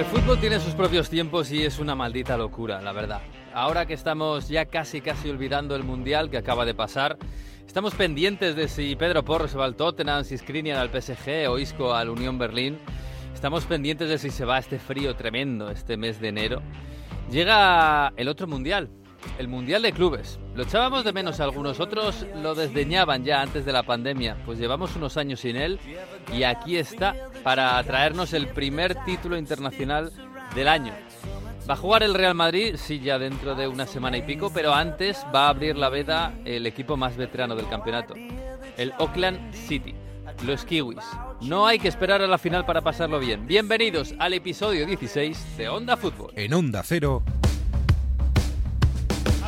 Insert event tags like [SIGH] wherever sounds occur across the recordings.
El fútbol tiene sus propios tiempos y es una maldita locura, la verdad. Ahora que estamos ya casi casi olvidando el Mundial que acaba de pasar, estamos pendientes de si Pedro Porro se va al Tottenham, si Skriniar al PSG o Isco al Unión Berlín. Estamos pendientes de si se va este frío tremendo este mes de enero. Llega el otro Mundial, el Mundial de Clubes. Lo echábamos de menos algunos, otros lo desdeñaban ya antes de la pandemia. Pues llevamos unos años sin él y aquí está para traernos el primer título internacional del año. Va a jugar el Real Madrid, sí, ya dentro de una semana y pico, pero antes va a abrir la veda el equipo más veterano del campeonato, el Auckland City, los Kiwis. No hay que esperar a la final para pasarlo bien. Bienvenidos al episodio 16 de Onda Fútbol. En Onda Cero.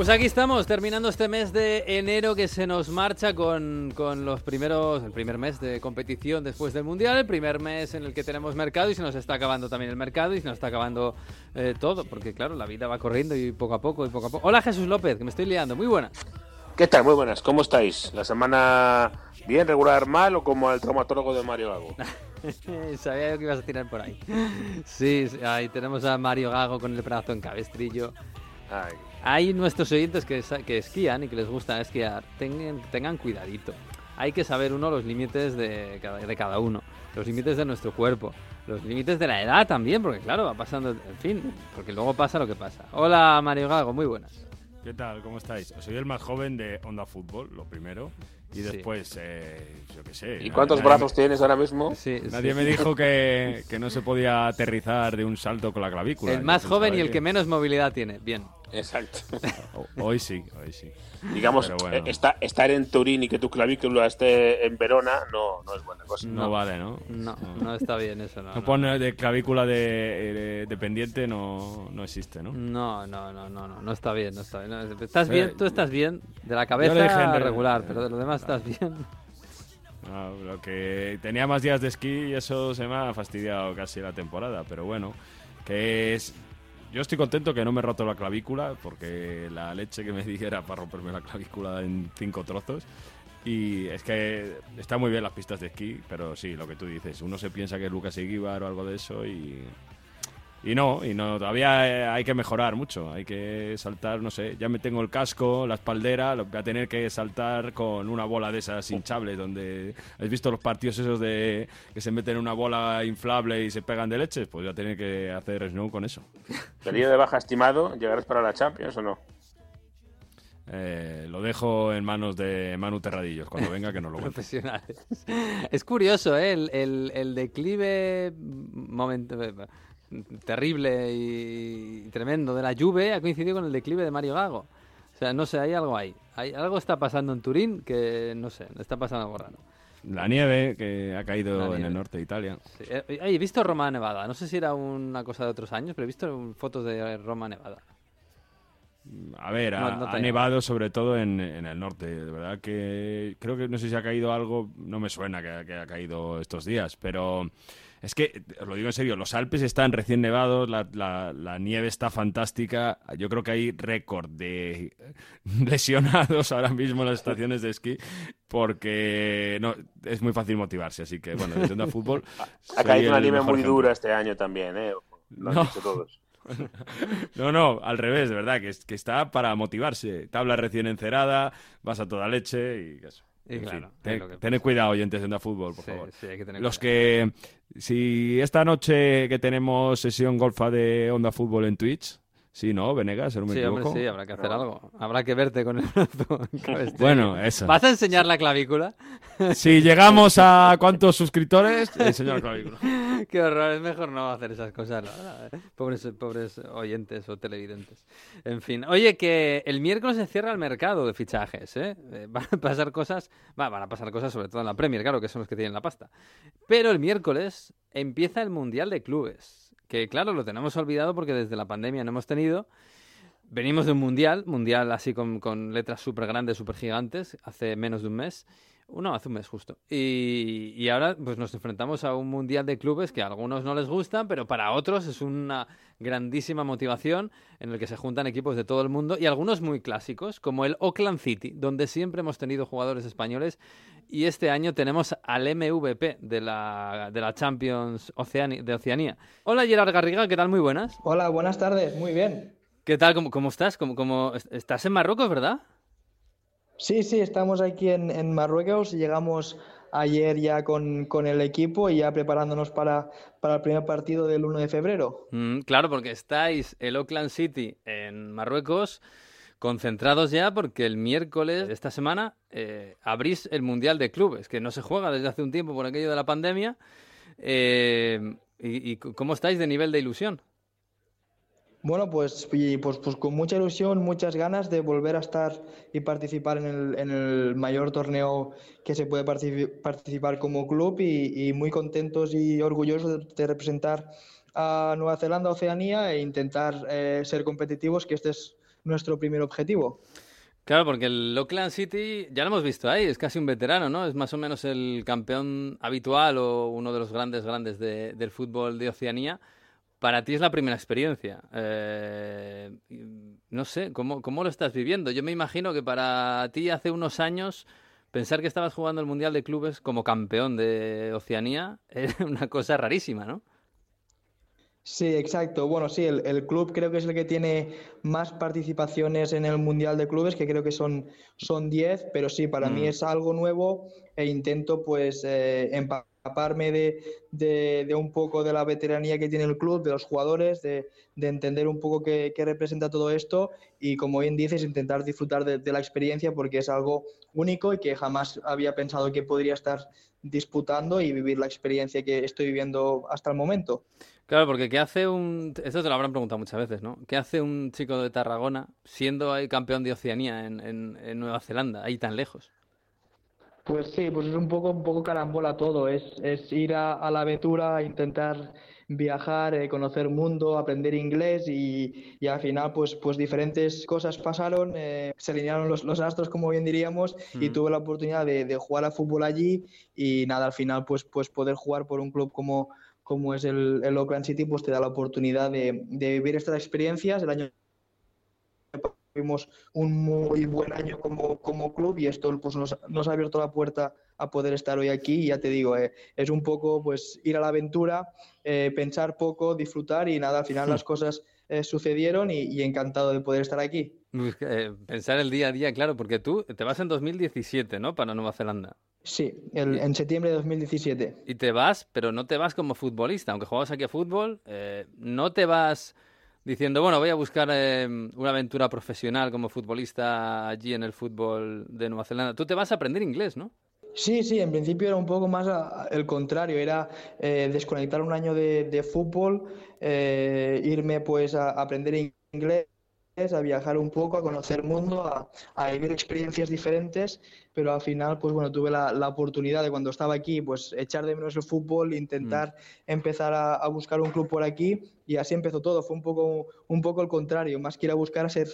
Pues aquí estamos, terminando este mes de enero que se nos marcha con, con los primeros, el primer mes de competición después del Mundial, el primer mes en el que tenemos mercado y se nos está acabando también el mercado y se nos está acabando eh, todo, porque claro, la vida va corriendo y poco a poco y poco a poco. Hola Jesús López, que me estoy liando, muy buena. ¿Qué tal? Muy buenas, ¿cómo estáis? ¿La semana bien, regular, mal o como el traumatólogo de Mario Gago? [LAUGHS] Sabía yo que ibas a tirar por ahí. Sí, sí, ahí tenemos a Mario Gago con el brazo en cabestrillo. Ay, Hay nuestros oyentes que, esquían y que les gusta esquiar. Tengan, tengan cuidadito. Hay que saber uno los límites de cada, de cada uno. Los límites de nuestro cuerpo. Los límites de la edad también, porque claro, va pasando, en fin, porque luego pasa lo que pasa. Hola Mario Gago, muy buenas. ¿Qué tal? ¿Cómo estáis? Soy el más joven de Onda Fútbol, lo primero. Y Sí. después, eh, yo qué sé. ¿Y cuántos nadie brazos me- tienes ahora mismo? Sí, Nadie sí. me dijo que, que no se podía aterrizar de un salto con la clavícula. El más joven y el que menos movilidad tiene. Bien. Exacto. Ho- Hoy sí, hoy sí. Digamos, Pero bueno. eh, esta- estar en Turín y que tu clavícula esté en Verona no, no es buena cosa. No, vale, ¿no? No, no está bien eso, no. No no. pone de clavícula de, eh, dependiente, no, no existe, ¿no? No, no, no, no, no, no está bien, no está bien. No, Estás Eh, bien, tú estás bien, de la cabeza dije regular, pero de lo demás estás bien. No, lo que tenía más días de esquí y eso se me ha fastidiado casi la temporada, pero bueno, que es... Yo estoy contento que no me he roto la clavícula, porque la leche que me [LAUGHS] di era para romperme la clavícula en cinco trozos. Y es que está muy bien las pistas de esquí, pero sí, lo que tú dices, uno se piensa que es Lucas Iguibar o algo de eso y... Y no, y no, todavía eh, hay que mejorar mucho, hay que saltar, no sé, ya me tengo el casco, la espaldera, lo voy a tener que saltar con una bola de esas hinchables, donde, ¿has visto los partidos esos de que se meten en una bola inflable y se pegan de leches? Pues voy a tener que hacer snow con eso. ¿Periodo de baja estimado? ¿Llegarás para la Champions o no? Eh, lo dejo en manos de Manu Terradillos, cuando venga que nos lo. [LAUGHS] Profesionales. Es curioso, ¿eh? El, el- el declive momento, terrible y tremendo de la Juve ha coincidido con el declive de Mario Gago. O sea, no sé, hay algo ahí. Hay, algo está pasando en Turín que, no sé, está pasando algo raro. La nieve que ha caído en el norte de Italia. Sí. Eh, eh, he visto Roma Nevada. No sé si era una cosa de otros años, pero he visto fotos de Roma Nevada. A ver, ha, No- no te ha nevado sobre todo en, en el norte. De verdad que creo que no sé si ha caído algo, no me suena que, que ha caído estos días, pero es que, os lo digo en serio, los Alpes están recién nevados, la, la- la nieve está fantástica. Yo creo que hay récord de [LAUGHS] lesionados ahora mismo en las estaciones de esquí porque no, es muy fácil motivarse. Así que, bueno, desde Onda Fútbol. [LAUGHS] Ha caído una el nieve muy ejemplo. dura este año también, ¿eh? Lo han No. dicho todos. [LAUGHS] No, no, al revés, de verdad, que, que está para motivarse. Tabla recién encerada, vas a toda leche y eso. En claro, fin, ten- que tened cuidado, oyentes de Onda Fútbol, por Sí, favor. sí, hay que tener Los cuidado. que, si esta noche que tenemos sesión golfa de Onda Fútbol en Twitch, sí, ¿no, Venegas? Si no me Sí, hombre, sí, habrá que hacer algo. Habrá que verte con el brazo. [LAUGHS] Bueno, eso. ¿Vas a enseñar la clavícula? [LAUGHS] Si llegamos a cuántos suscriptores, enseño la clavícula. [LAUGHS] Qué horror, es mejor no hacer esas cosas, ¿eh? Pobres, pobres oyentes o televidentes. En fin, oye, que el miércoles se cierra el mercado de fichajes, ¿eh? eh van a pasar cosas, van a pasar cosas sobre todo en la Premier, claro, que son los que tienen la pasta. Pero el miércoles empieza el Mundial de Clubes, que claro, lo tenemos olvidado porque desde la pandemia no hemos tenido. Venimos de un mundial, mundial así con, con letras súper grandes, súper gigantes, hace menos de un mes. No, hace un mes justo. Y, y, ahora pues nos enfrentamos a un mundial de clubes que a algunos no les gustan, pero para otros es una grandísima motivación en el que se juntan equipos de todo el mundo y algunos muy clásicos, como el Oakland City, donde siempre hemos tenido jugadores españoles y este año tenemos al MVP de la, de la Champions de Oceanía. Hola Gerard Garriga, ¿qué tal? Muy buenas. Hola, buenas tardes, muy bien. ¿Qué tal? ¿Cómo, cómo estás? ¿Cómo, cómo... ¿Estás en Marruecos, verdad? Sí, sí, estamos aquí en, en Marruecos. Llegamos ayer ya con, con, el equipo y ya preparándonos para, para, el primer partido del 1 de febrero. Mm, claro, porque estáis el Oakland City en Marruecos concentrados ya porque el miércoles de esta semana eh, abrís el Mundial de Clubes, que no se juega desde hace un tiempo por aquello de la pandemia. Eh, y, ¿Y cómo estáis de nivel de ilusión? Bueno, pues, pues, pues con mucha ilusión, muchas ganas de volver a estar y participar en el, en el mayor torneo que se puede participar como club y, muy contentos y orgullosos de, representar a Nueva Zelanda, Oceanía e intentar eh, ser competitivos, que este es nuestro primer objetivo. Claro, porque el Auckland City ya lo hemos visto ahí, es casi un veterano, ¿no? Es más o menos el campeón habitual o uno de los grandes, grandes de, del fútbol de Oceanía para ti es la primera experiencia. Eh, no sé, ¿cómo, ¿cómo, lo estás viviendo? Yo me imagino que para ti hace unos años pensar que estabas jugando el Mundial de Clubes como campeón de Oceanía [LAUGHS] era una cosa rarísima, ¿no? Sí, exacto. Bueno, sí, el, el, club creo que es el que tiene más participaciones en el Mundial de Clubes, que creo que son, son 10, pero sí, para mm. mí es algo nuevo e intento pues eh, escaparme de, de, un poco de la veteranía que tiene el club, de los jugadores, de, de entender un poco qué, qué, representa todo esto y, como bien dices, intentar disfrutar de, la experiencia porque es algo único y que jamás había pensado que podría estar disputando y vivir la experiencia que estoy viviendo hasta el momento. Claro, porque ¿qué hace un... Esto te lo habrán preguntado muchas veces, ¿no? ¿Qué hace un chico de Tarragona siendo ahí campeón de Oceanía en, en, en Nueva Zelanda, ahí tan lejos? Pues sí, pues es un poco, un poco carambola todo, es, es ir a, la aventura, intentar viajar, eh, conocer mundo, aprender inglés y, y, al final pues, pues diferentes cosas pasaron, eh, se alinearon los, los, astros como bien diríamos y tuve la oportunidad de, de, jugar a fútbol allí y nada, al final pues, pues poder jugar por un club como, como es el, el Oakland City pues te da la oportunidad de, de vivir estas experiencias. El año tuvimos un muy buen año como, como club y esto pues, nos, nos, ha abierto la puerta a poder estar hoy aquí y ya te digo, eh, es un poco pues ir a la aventura, eh, pensar poco, disfrutar y nada, al final las cosas eh, sucedieron y, y, encantado de poder estar aquí. Pensar el día a día, claro, porque tú te vas en 2017, ¿no? Para Nueva Zelanda. Sí, el, en septiembre de 2017. Y te vas, pero no te vas como futbolista, aunque juegas aquí a fútbol, no te vas diciendo, bueno, voy a buscar eh, una aventura profesional como futbolista allí en el fútbol de Nueva Zelanda. Tú te vas a aprender inglés, ¿no? Sí, sí, en principio era un poco más el contrario, era eh, desconectar un año de, de fútbol, eh, irme pues a aprender inglés a viajar un poco, a conocer el mundo, a, a, vivir experiencias diferentes, pero al final, pues bueno, tuve la, la, oportunidad de cuando estaba aquí, pues echar de menos el fútbol, intentar mm. empezar a, a, buscar un club por aquí y así empezó todo. Fue un poco, un poco el contrario, más que ir a buscar a, ser,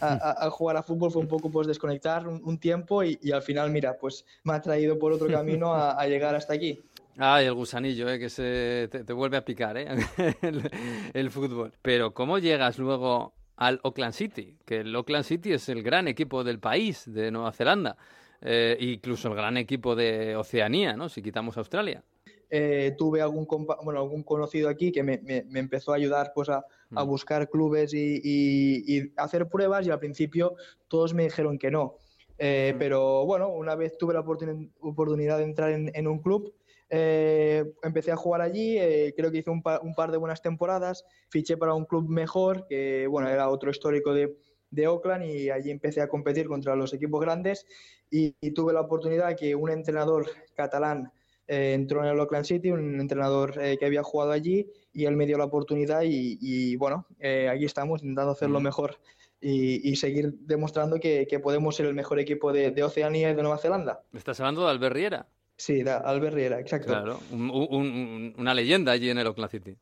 a, jugar a fútbol, fue un poco pues desconectar un, un tiempo y, y, al final, mira, pues me ha traído por otro camino a, llegar hasta aquí. Ay, el gusanillo, eh, que se te, te, vuelve a picar, ¿eh? [LAUGHS] el, el fútbol. Pero ¿cómo llegas luego al Auckland City, que el Auckland City es el gran equipo del país de Nueva Zelanda, eh, incluso el gran equipo de Oceanía, ¿no? Si quitamos Australia. Eh, tuve algún, bueno, algún conocido aquí que me, me, me empezó a ayudar pues, a, a mm. buscar clubes y, y, y, hacer pruebas y al principio todos me dijeron que no. Eh, mm. Pero bueno, una vez tuve la oportun oportunidad de entrar en, en un club, eh, empecé a jugar allí, eh, creo que hice un, pa un, par de buenas temporadas, fiché para un club mejor, que bueno, era otro histórico de, de Oakland y allí empecé a competir contra los equipos grandes y, y, tuve la oportunidad que un entrenador catalán eh, entró en el Auckland City, un entrenador que había jugado allí, y él me dio la oportunidad y, bueno, aquí estamos intentando hacer lo mejor y, seguir demostrando que, podemos ser el mejor equipo de, Oceanía y de Nueva Zelanda. ¿Estás hablando de Albert Riera? Sí, de Albert Riera, exacto. Claro, una leyenda allí en el City.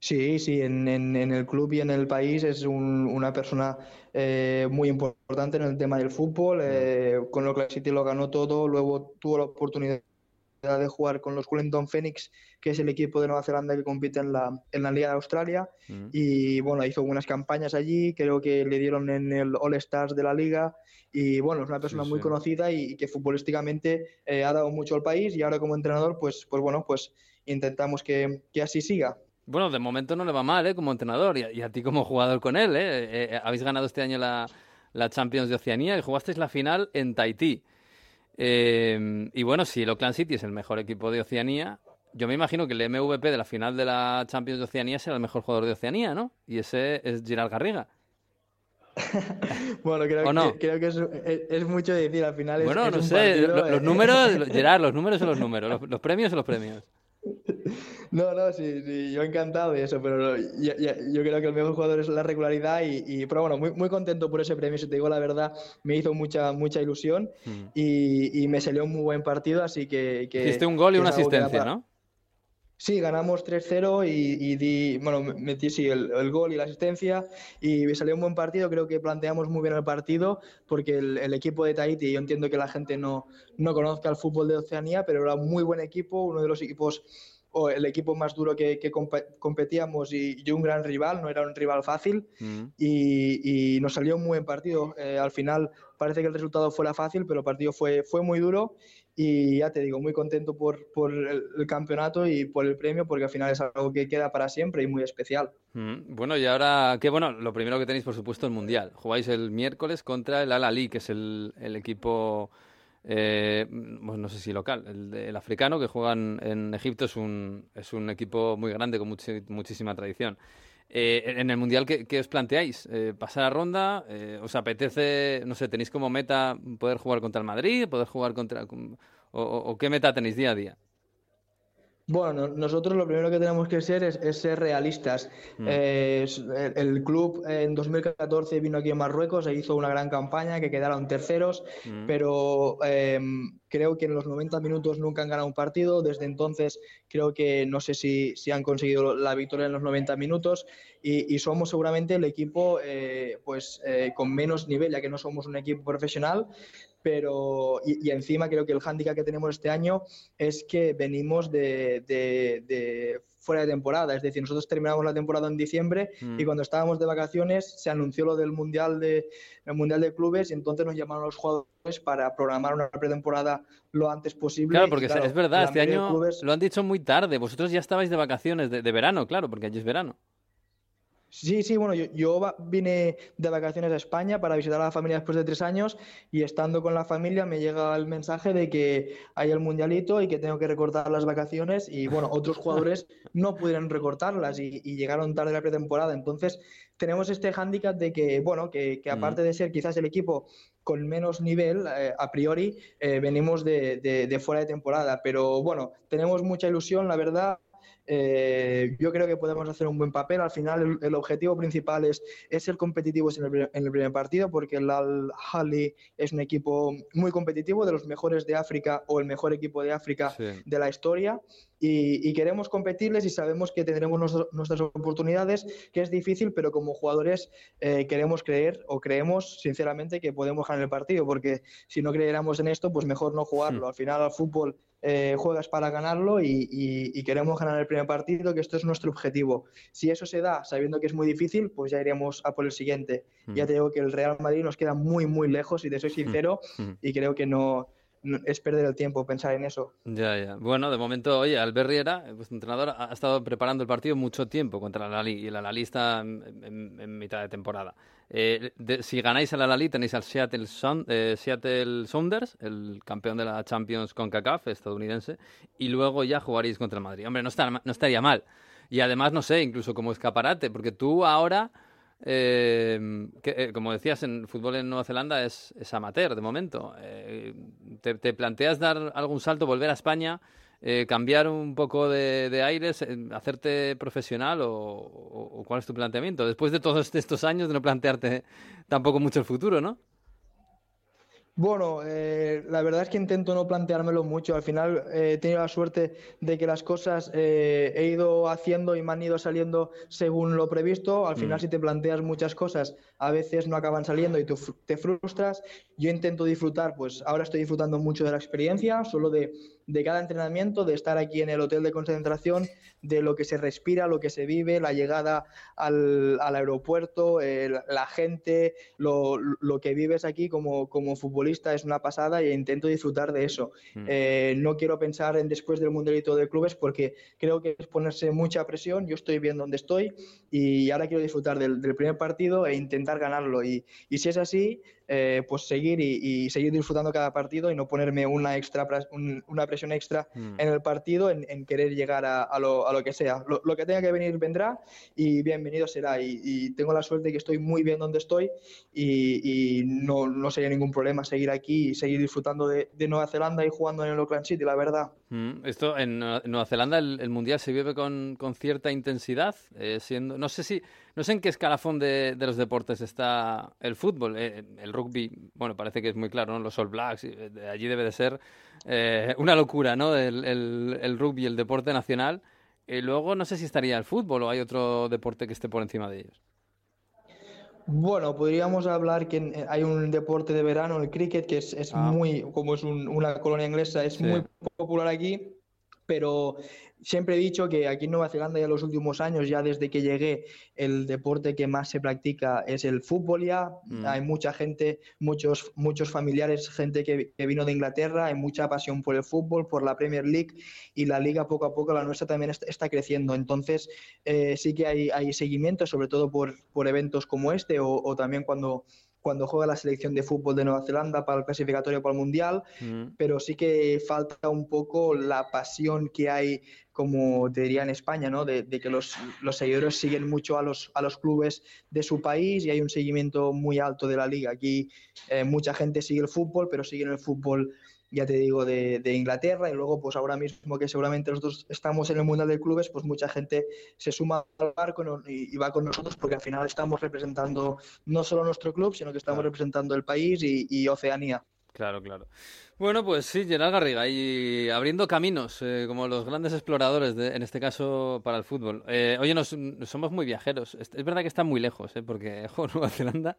Sí, sí, en, el club y en el país es una persona eh, muy importante en el tema del fútbol. Eh, con Auckland City lo ganó todo, luego tuvo la oportunidad de jugar con los Wellington Phoenix, que es el equipo de Nueva Zelanda que compite en la, en la Liga de Australia. Mm. Y bueno, hizo unas campañas allí, creo que le dieron en el All Stars de la liga. Y bueno, es una persona muy conocida y, que futbolísticamente eh, ha dado mucho al país. Y ahora como entrenador, pues, pues bueno, pues intentamos que, que así siga. Bueno, de momento no le va mal, ¿eh? Como entrenador y a, ti como jugador con él, ¿eh? ¿eh? Habéis ganado este año la, la Champions de Oceanía y jugasteis la final en Tahití. Eh, y bueno, si el Oakland City es el mejor equipo de Oceanía, yo me imagino que el MVP de la final de la Champions de Oceanía será el mejor jugador de Oceanía, ¿no? Y ese es Gerard Garriga. [LAUGHS] bueno, creo, que, creo que es, mucho decir al final. bueno, no sé, los, números, [LAUGHS] Gerard, los números son los números, los premios son los premios. [LAUGHS] No, no, sí, sí, yo encantado de eso, pero yo, creo que el mejor jugador es la regularidad y, pero bueno, muy, muy contento por ese premio, si te digo la verdad, me hizo mucha, mucha ilusión mm. y, me salió un muy buen partido, así que... que Hiciste un gol y una asistencia, ¿no? Sí, ganamos 3-0 y, di, bueno, metí sí, el, gol y la asistencia y me salió un buen partido. Creo que planteamos muy bien el partido porque el, equipo de Tahiti, yo entiendo que la gente no, no conozca el fútbol de Oceanía, pero era un muy buen equipo, uno de los equipos o el equipo más duro que, competíamos y, un gran rival, no era un rival fácil mm. y, nos salió un buen partido. Eh, al final parece que el resultado fuera fácil, pero el partido fue, fue muy duro y ya te digo, muy contento por, por el, campeonato y por el premio porque al final es algo que queda para siempre y muy especial. Mm. Bueno, y ahora, qué bueno, lo primero que tenéis por supuesto el Mundial. Jugáis el miércoles contra el Al-Ali, que es el, el equipo eh, pues no sé si local, el, africano que juegan en Egipto es un, es un equipo muy grande con muchísima tradición. Eh, en el Mundial, ¿qué, os planteáis? Eh, ¿Pasar a ronda? Eh, ¿Os apetece, no sé, tenéis como meta poder jugar contra el Madrid, poder jugar contra... o qué meta tenéis día a día? Bueno, nosotros lo primero que tenemos que ser es, ser realistas. Mm. Eh, el, club en 2014 vino aquí a Marruecos e hizo una gran campaña que quedaron terceros, mm. pero em, creo que en los 90 minutos nunca han ganado un partido. Desde entonces creo que no sé si, si han conseguido la victoria en los 90 minutos y, somos seguramente el equipo eh, pues, eh, con menos nivel, ya que no somos un equipo profesional, pero y, encima creo que el hándicap que tenemos este año es que venimos de, de, fuera de temporada, es decir, nosotros terminamos la temporada en diciembre mm. y cuando estábamos de vacaciones se anunció lo del mundial de el mundial de clubes y entonces nos llamaron los jugadores para programar una pretemporada lo antes posible. Claro, porque es verdad, este año lo han dicho muy tarde. Vosotros ya estabais de vacaciones de, de verano, claro, porque allí es verano. Sí, sí, bueno, yo, vine de vacaciones a España para visitar a la familia después de tres años y estando con la familia me llega el mensaje de que hay el mundialito y que tengo que recortar las vacaciones y bueno, otros [LAUGHS] jugadores no pudieron recortarlas y, llegaron tarde la pretemporada. Entonces tenemos este hándicap de que, bueno, que, mm. aparte de ser quizás el equipo con menos nivel, eh, a priori, eh, venimos de, de fuera de temporada. Pero bueno, tenemos mucha ilusión, la verdad. Eh, yo creo que podemos hacer un buen papel. Al final, el, objetivo principal es, es ser competitivos en el, en el, primer partido, porque el Al-Hali es un equipo muy competitivo, de los mejores de África o el mejor equipo de África de la historia. Y, queremos competirles y sabemos que tendremos nuestras oportunidades, que es difícil, pero como jugadores eh, queremos creer o creemos sinceramente que podemos ganar el partido, porque si no creyéramos en esto, pues mejor no jugarlo. Al final, al fútbol eh, juegas para ganarlo y, queremos ganar el primer partido, que esto es nuestro objetivo. Si eso se da sabiendo que es muy difícil, pues ya iremos a por el siguiente. Hmm. Ya te digo que el Real Madrid nos queda muy, muy lejos, y te soy hmm. sincero, y creo que no, es perder el tiempo pensar en eso. Ya, ya. Bueno, de momento, oye, Albert Riera, vuestro entrenador, ha estado preparando el partido mucho tiempo contra la Lali y la Lali está en, mitad de temporada. Eh, si ganáis a la Lali tenéis al Seattle, eh, Seattle Sounders, el campeón de la Champions con CACAF estadounidense, y luego ya jugaréis contra el Madrid. Hombre, no, no estaría mal. Y además, no sé, incluso como escaparate, porque tú ahora eh, que, como decías, en fútbol en Nueva Zelanda es, amateur de momento. Eh, te, planteas dar algún salto, volver a España eh, cambiar un poco de, aires, hacerte profesional o, cuál es tu planteamiento? Después de todos [LAUGHS] estos años de no plantearte tampoco mucho el futuro, ¿no? Bueno, eh, la verdad es que intento no planteármelo mucho. Al final eh, he tenido la suerte de que las cosas eh, he ido haciendo y me han ido saliendo según lo previsto. Al final, mm. si te planteas muchas cosas, a veces no acaban saliendo y tú te frustras. Yo intento disfrutar, pues ahora estoy disfrutando mucho de la experiencia, solo de de cada entrenamiento, de estar aquí en el hotel de concentración, de lo que se respira, lo que se vive, la llegada al, aeropuerto, la gente, lo, que vives aquí como, como, futbolista es una pasada e intento disfrutar de eso. Mm. Eh, no quiero pensar en después del Mundialito de Clubes porque creo que es ponerse mucha presión, yo estoy bien donde estoy y ahora quiero disfrutar del, primer partido e intentar ganarlo. Y, y si es así, eh, pues seguir y, seguir disfrutando cada partido y no ponerme una extra una presión extra mm. en el partido en, querer llegar a, lo, a, lo, que sea. Lo, que tenga que venir vendrá y bienvenido será. Y, tengo la suerte de que estoy muy bien donde estoy y, no, no, sería ningún problema seguir aquí y seguir disfrutando de, Nueva Zelanda y jugando en el Auckland City, la verdad. Mm, esto en Nueva Zelanda el, mundial se vive con, con cierta intensidad, eh, siendo no sé si no sé en qué escalafón de, los deportes está el fútbol. Eh, el rugby, bueno, parece que es muy claro, ¿no? Los All Blacks, eh, allí debe de ser eh, una locura, ¿no? El, el, rugby, el deporte nacional. Y luego no sé si estaría el fútbol o hay otro deporte que esté por encima de ellos. Bueno, podríamos hablar que hay un deporte de verano, el cricket, que es, ah. muy, como es una colonia inglesa, es muy popular aquí, pero siempre he dicho que aquí en Nueva Zelanda ya en los últimos años, ya desde que llegué, el deporte que más se practica es el fútbol ya. Mm. Hay mucha gente, muchos, muchos familiares, gente que, vino de Inglaterra, hay mucha pasión por el fútbol, por la Premier League y la liga poco a poco, la nuestra también está, creciendo. Entonces eh, sí que hay, hay seguimiento, sobre todo por, por eventos como este o también cuando cuando juega la selección de fútbol de Nueva Zelanda para el clasificatorio para el Mundial, mm. pero sí que falta un poco la pasión que hay, como te diría en España, ¿no? de, que los, los, seguidores siguen mucho a los, a los clubes de su país y hay un seguimiento muy alto de la liga. Aquí eh, mucha gente sigue el fútbol, pero siguen el fútbol ya te digo, de, Inglaterra y luego pues ahora mismo que seguramente nosotros estamos en el Mundial de Clubes, pues mucha gente se suma al barco y, va con nosotros porque al final estamos representando no solo nuestro club, sino que estamos representando el país y Oceanía. Claro, claro. Bueno, pues sí, Gerard Garriga, y abriendo caminos, eh, como los grandes exploradores, de, en este caso para el fútbol. Eh, oye, nos, somos muy viajeros. Es, verdad que está muy lejos, eh, porque [LAUGHS] jo, Nueva Zelanda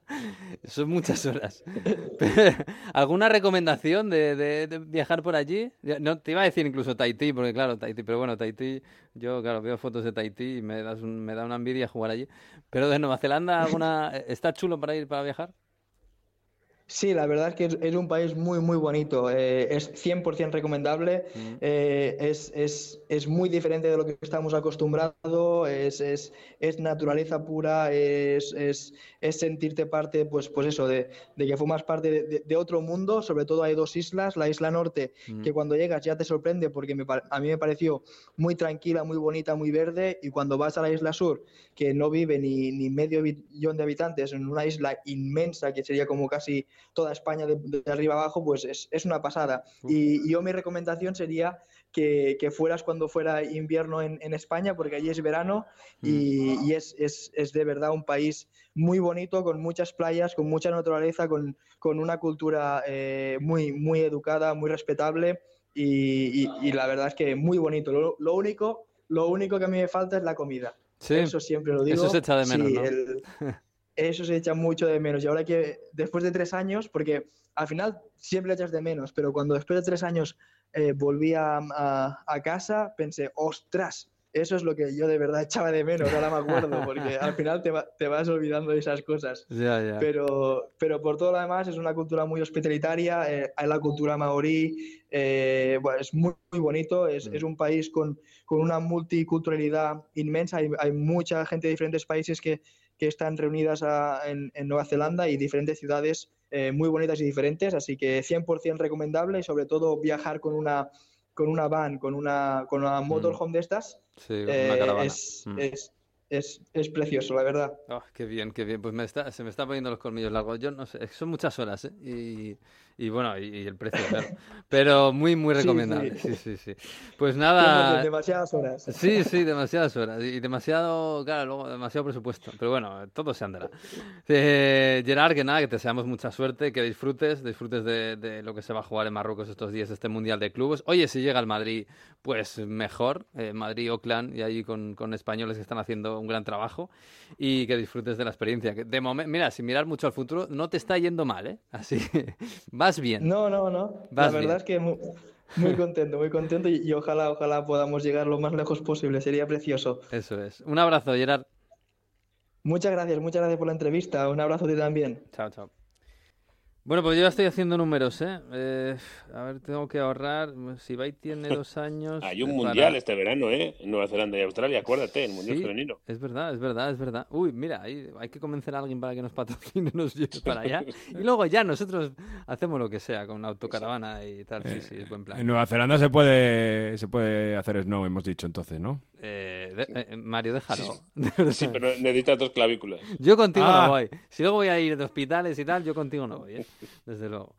son muchas horas. [LAUGHS] ¿Alguna recomendación de, viajar por allí? No, te iba a decir incluso Tahití, porque claro, Tahití, pero bueno, Tahití, yo claro, veo fotos de Tahití y me, das me da una envidia jugar allí. Pero de Nueva Zelanda, ¿alguna, ¿está chulo para ir para viajar? Sí, la verdad es que es, un país muy, muy bonito. Eh, es 100% recomendable. Mm. Eh, es, es, es, muy diferente de lo que estamos acostumbrados. Es, es naturaleza pura. Es, sentirte parte, pues, pues eso, de, de que formas parte de, otro mundo. Sobre todo hay dos islas. La isla norte, mm. que cuando llegas ya te sorprende porque a mí me pareció muy tranquila, muy bonita, muy verde. Y cuando vas a la isla sur, que no vive ni, ni medio millón de habitantes, en una isla inmensa que sería como casi toda España de, arriba abajo, pues es, una pasada. Y, yo mi recomendación sería que, fueras cuando fuera invierno en, España, porque allí es verano y, mm. es, de verdad un país muy bonito, con muchas playas, con mucha naturaleza, con, una cultura eh, muy, muy educada, muy respetable y, la verdad es que muy bonito. Lo, único, lo único que a mí me falta es la comida. Eso siempre lo digo. Eso se echa de menos, ¿no? [LAUGHS] eso se echa mucho de menos. Y ahora que después de tres años, porque al final siempre echas de menos, pero cuando después de tres años eh, volví a, casa, pensé, ostras, eso es lo que yo de verdad [LAUGHS] echaba de menos, ahora me acuerdo, porque al final te, te vas olvidando de esas cosas. Pero, pero por todo lo demás es una cultura muy hospitalitaria, eh, hay la cultura maorí, eh, bueno, es muy, muy bonito, es, mm. es, un país con, con una multiculturalidad inmensa, hay, hay mucha gente de diferentes países que, que están reunidas en, Nueva Zelanda y diferentes ciudades eh, muy bonitas y diferentes, así que 100% recomendable y sobre todo viajar con una, con una van, con una, con una mm. motorhome de estas, sí, una eh, es, mm. es, es, es precioso, la verdad. Oh, qué bien, qué bien. Pues me está, se me están poniendo los colmillos largos. Yo no sé, son muchas horas, ¿eh? Y, y bueno, y, y el precio, claro. [LAUGHS] Pero muy, muy recomendable. sí. Sí, sí, sí. Pues nada. Demasiadas horas. Sí, sí, demasiadas horas. Y demasiado, claro, luego demasiado presupuesto. Pero bueno, todo se andará. Eh, Gerard, que nada, que te deseamos mucha suerte, que disfrutes, disfrutes de, de lo que se va a jugar en Marruecos estos días, este Mundial de Clubes. Oye, si llega al Madrid, pues mejor. Eh, Madrid, Oakland, y ahí con, con españoles que están haciendo un gran trabajo. Y que disfrutes de la experiencia. Que de momento, mira, sin mirar mucho al futuro, no te está yendo mal, ¿eh? Así, [LAUGHS] vas bien. No, no, no. Vas la verdad bien. es que muy, muy contento, muy contento y, y ojalá, ojalá podamos llegar lo más lejos posible. Sería precioso. Eso es. Un abrazo, Gerard. Muchas gracias, muchas gracias por la entrevista. Un abrazo a ti también. Chao, chao. Bueno, pues yo ya estoy haciendo números, ¿eh? Eh, a ver, tengo que ahorrar. Si Bay tiene [LAUGHS] dos años. Hay un eh, mundial este verano, ¿eh? En Nueva Zelanda y Australia, acuérdate, el mundial Sí, femenino. es verdad, es verdad, es verdad. Uy, mira, ahí hay que convencer a alguien para que nos patrocine y [LAUGHS] nos lleve para allá. [LAUGHS] Y luego ya nosotros hacemos lo que sea con una autocaravana y tal. Sí, sí, es buen En plan. Nueva Zelanda se puede, se puede hacer snow, hemos dicho entonces, ¿no? Eh, de- eh, Mario, déjalo. Sí, [LAUGHS] pero necesitas dos clavículas. Yo contigo Ah. no voy. Si luego voy a ir de hospitales y tal, yo contigo no voy, ¿eh? Desde luego.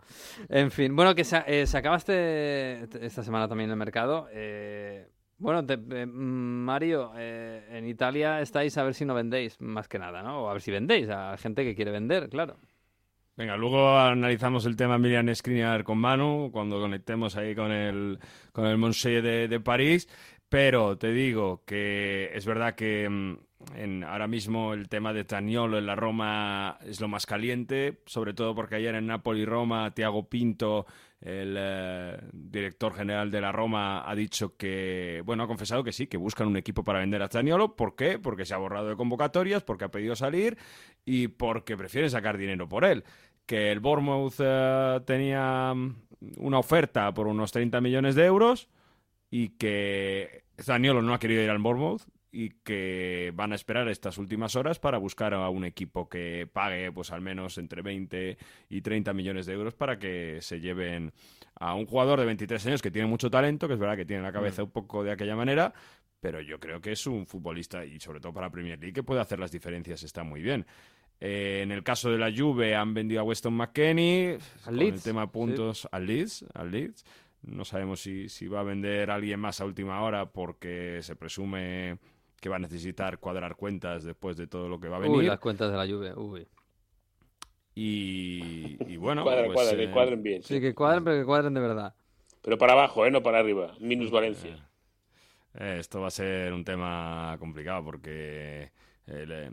En fin, bueno, que se, eh, se acaba este, esta semana también el mercado. eh, bueno, te- eh, Mario, eh, en Italia estáis a ver si no vendéis, más que nada, ¿no? O a ver si vendéis a gente que quiere vender, claro. Venga, luego analizamos el tema Miriam Skriniar con Manu, cuando conectemos ahí con el, con el Monse de, de París. Pero te digo que es verdad que mm, en, ahora mismo el tema de Taniolo en la Roma es lo más caliente, sobre todo porque ayer en Napoli-Roma Tiago Pinto, el eh, director general de la Roma, ha dicho que, bueno, ha confesado que sí, que buscan un equipo para vender a Taniolo. ¿Por qué? Porque se ha borrado de convocatorias, porque ha pedido salir y porque prefiere sacar dinero por él. Que el Bournemouth eh, tenía mm, una oferta por unos 30 millones de euros y que Zaniolo no ha querido ir al Bournemouth y que van a esperar estas últimas horas para buscar a un equipo que pague pues al menos entre 20 y 30 millones de euros para que se lleven a un jugador de 23 años que tiene mucho talento, que es verdad que tiene la cabeza un poco de aquella manera, pero yo creo que es un futbolista y sobre todo para Premier League que puede hacer las diferencias, está muy bien. Eh, en el caso de la Juve han vendido a Weston McKennie con el tema sí. puntos al Leeds, al Leeds. No sabemos si, si va a vender a alguien más a última hora porque se presume que va a necesitar cuadrar cuentas después de todo lo que va a venir. Uy, las cuentas de la lluvia, uy. Y, y bueno, Cuadra, pues, cuadra, eh, que cuadren bien. Sí, que cuadren, pero que cuadren de verdad. Pero para abajo, ¿eh? No para arriba. Minus Valencia. Eh, esto va a ser un tema complicado porque el, eh,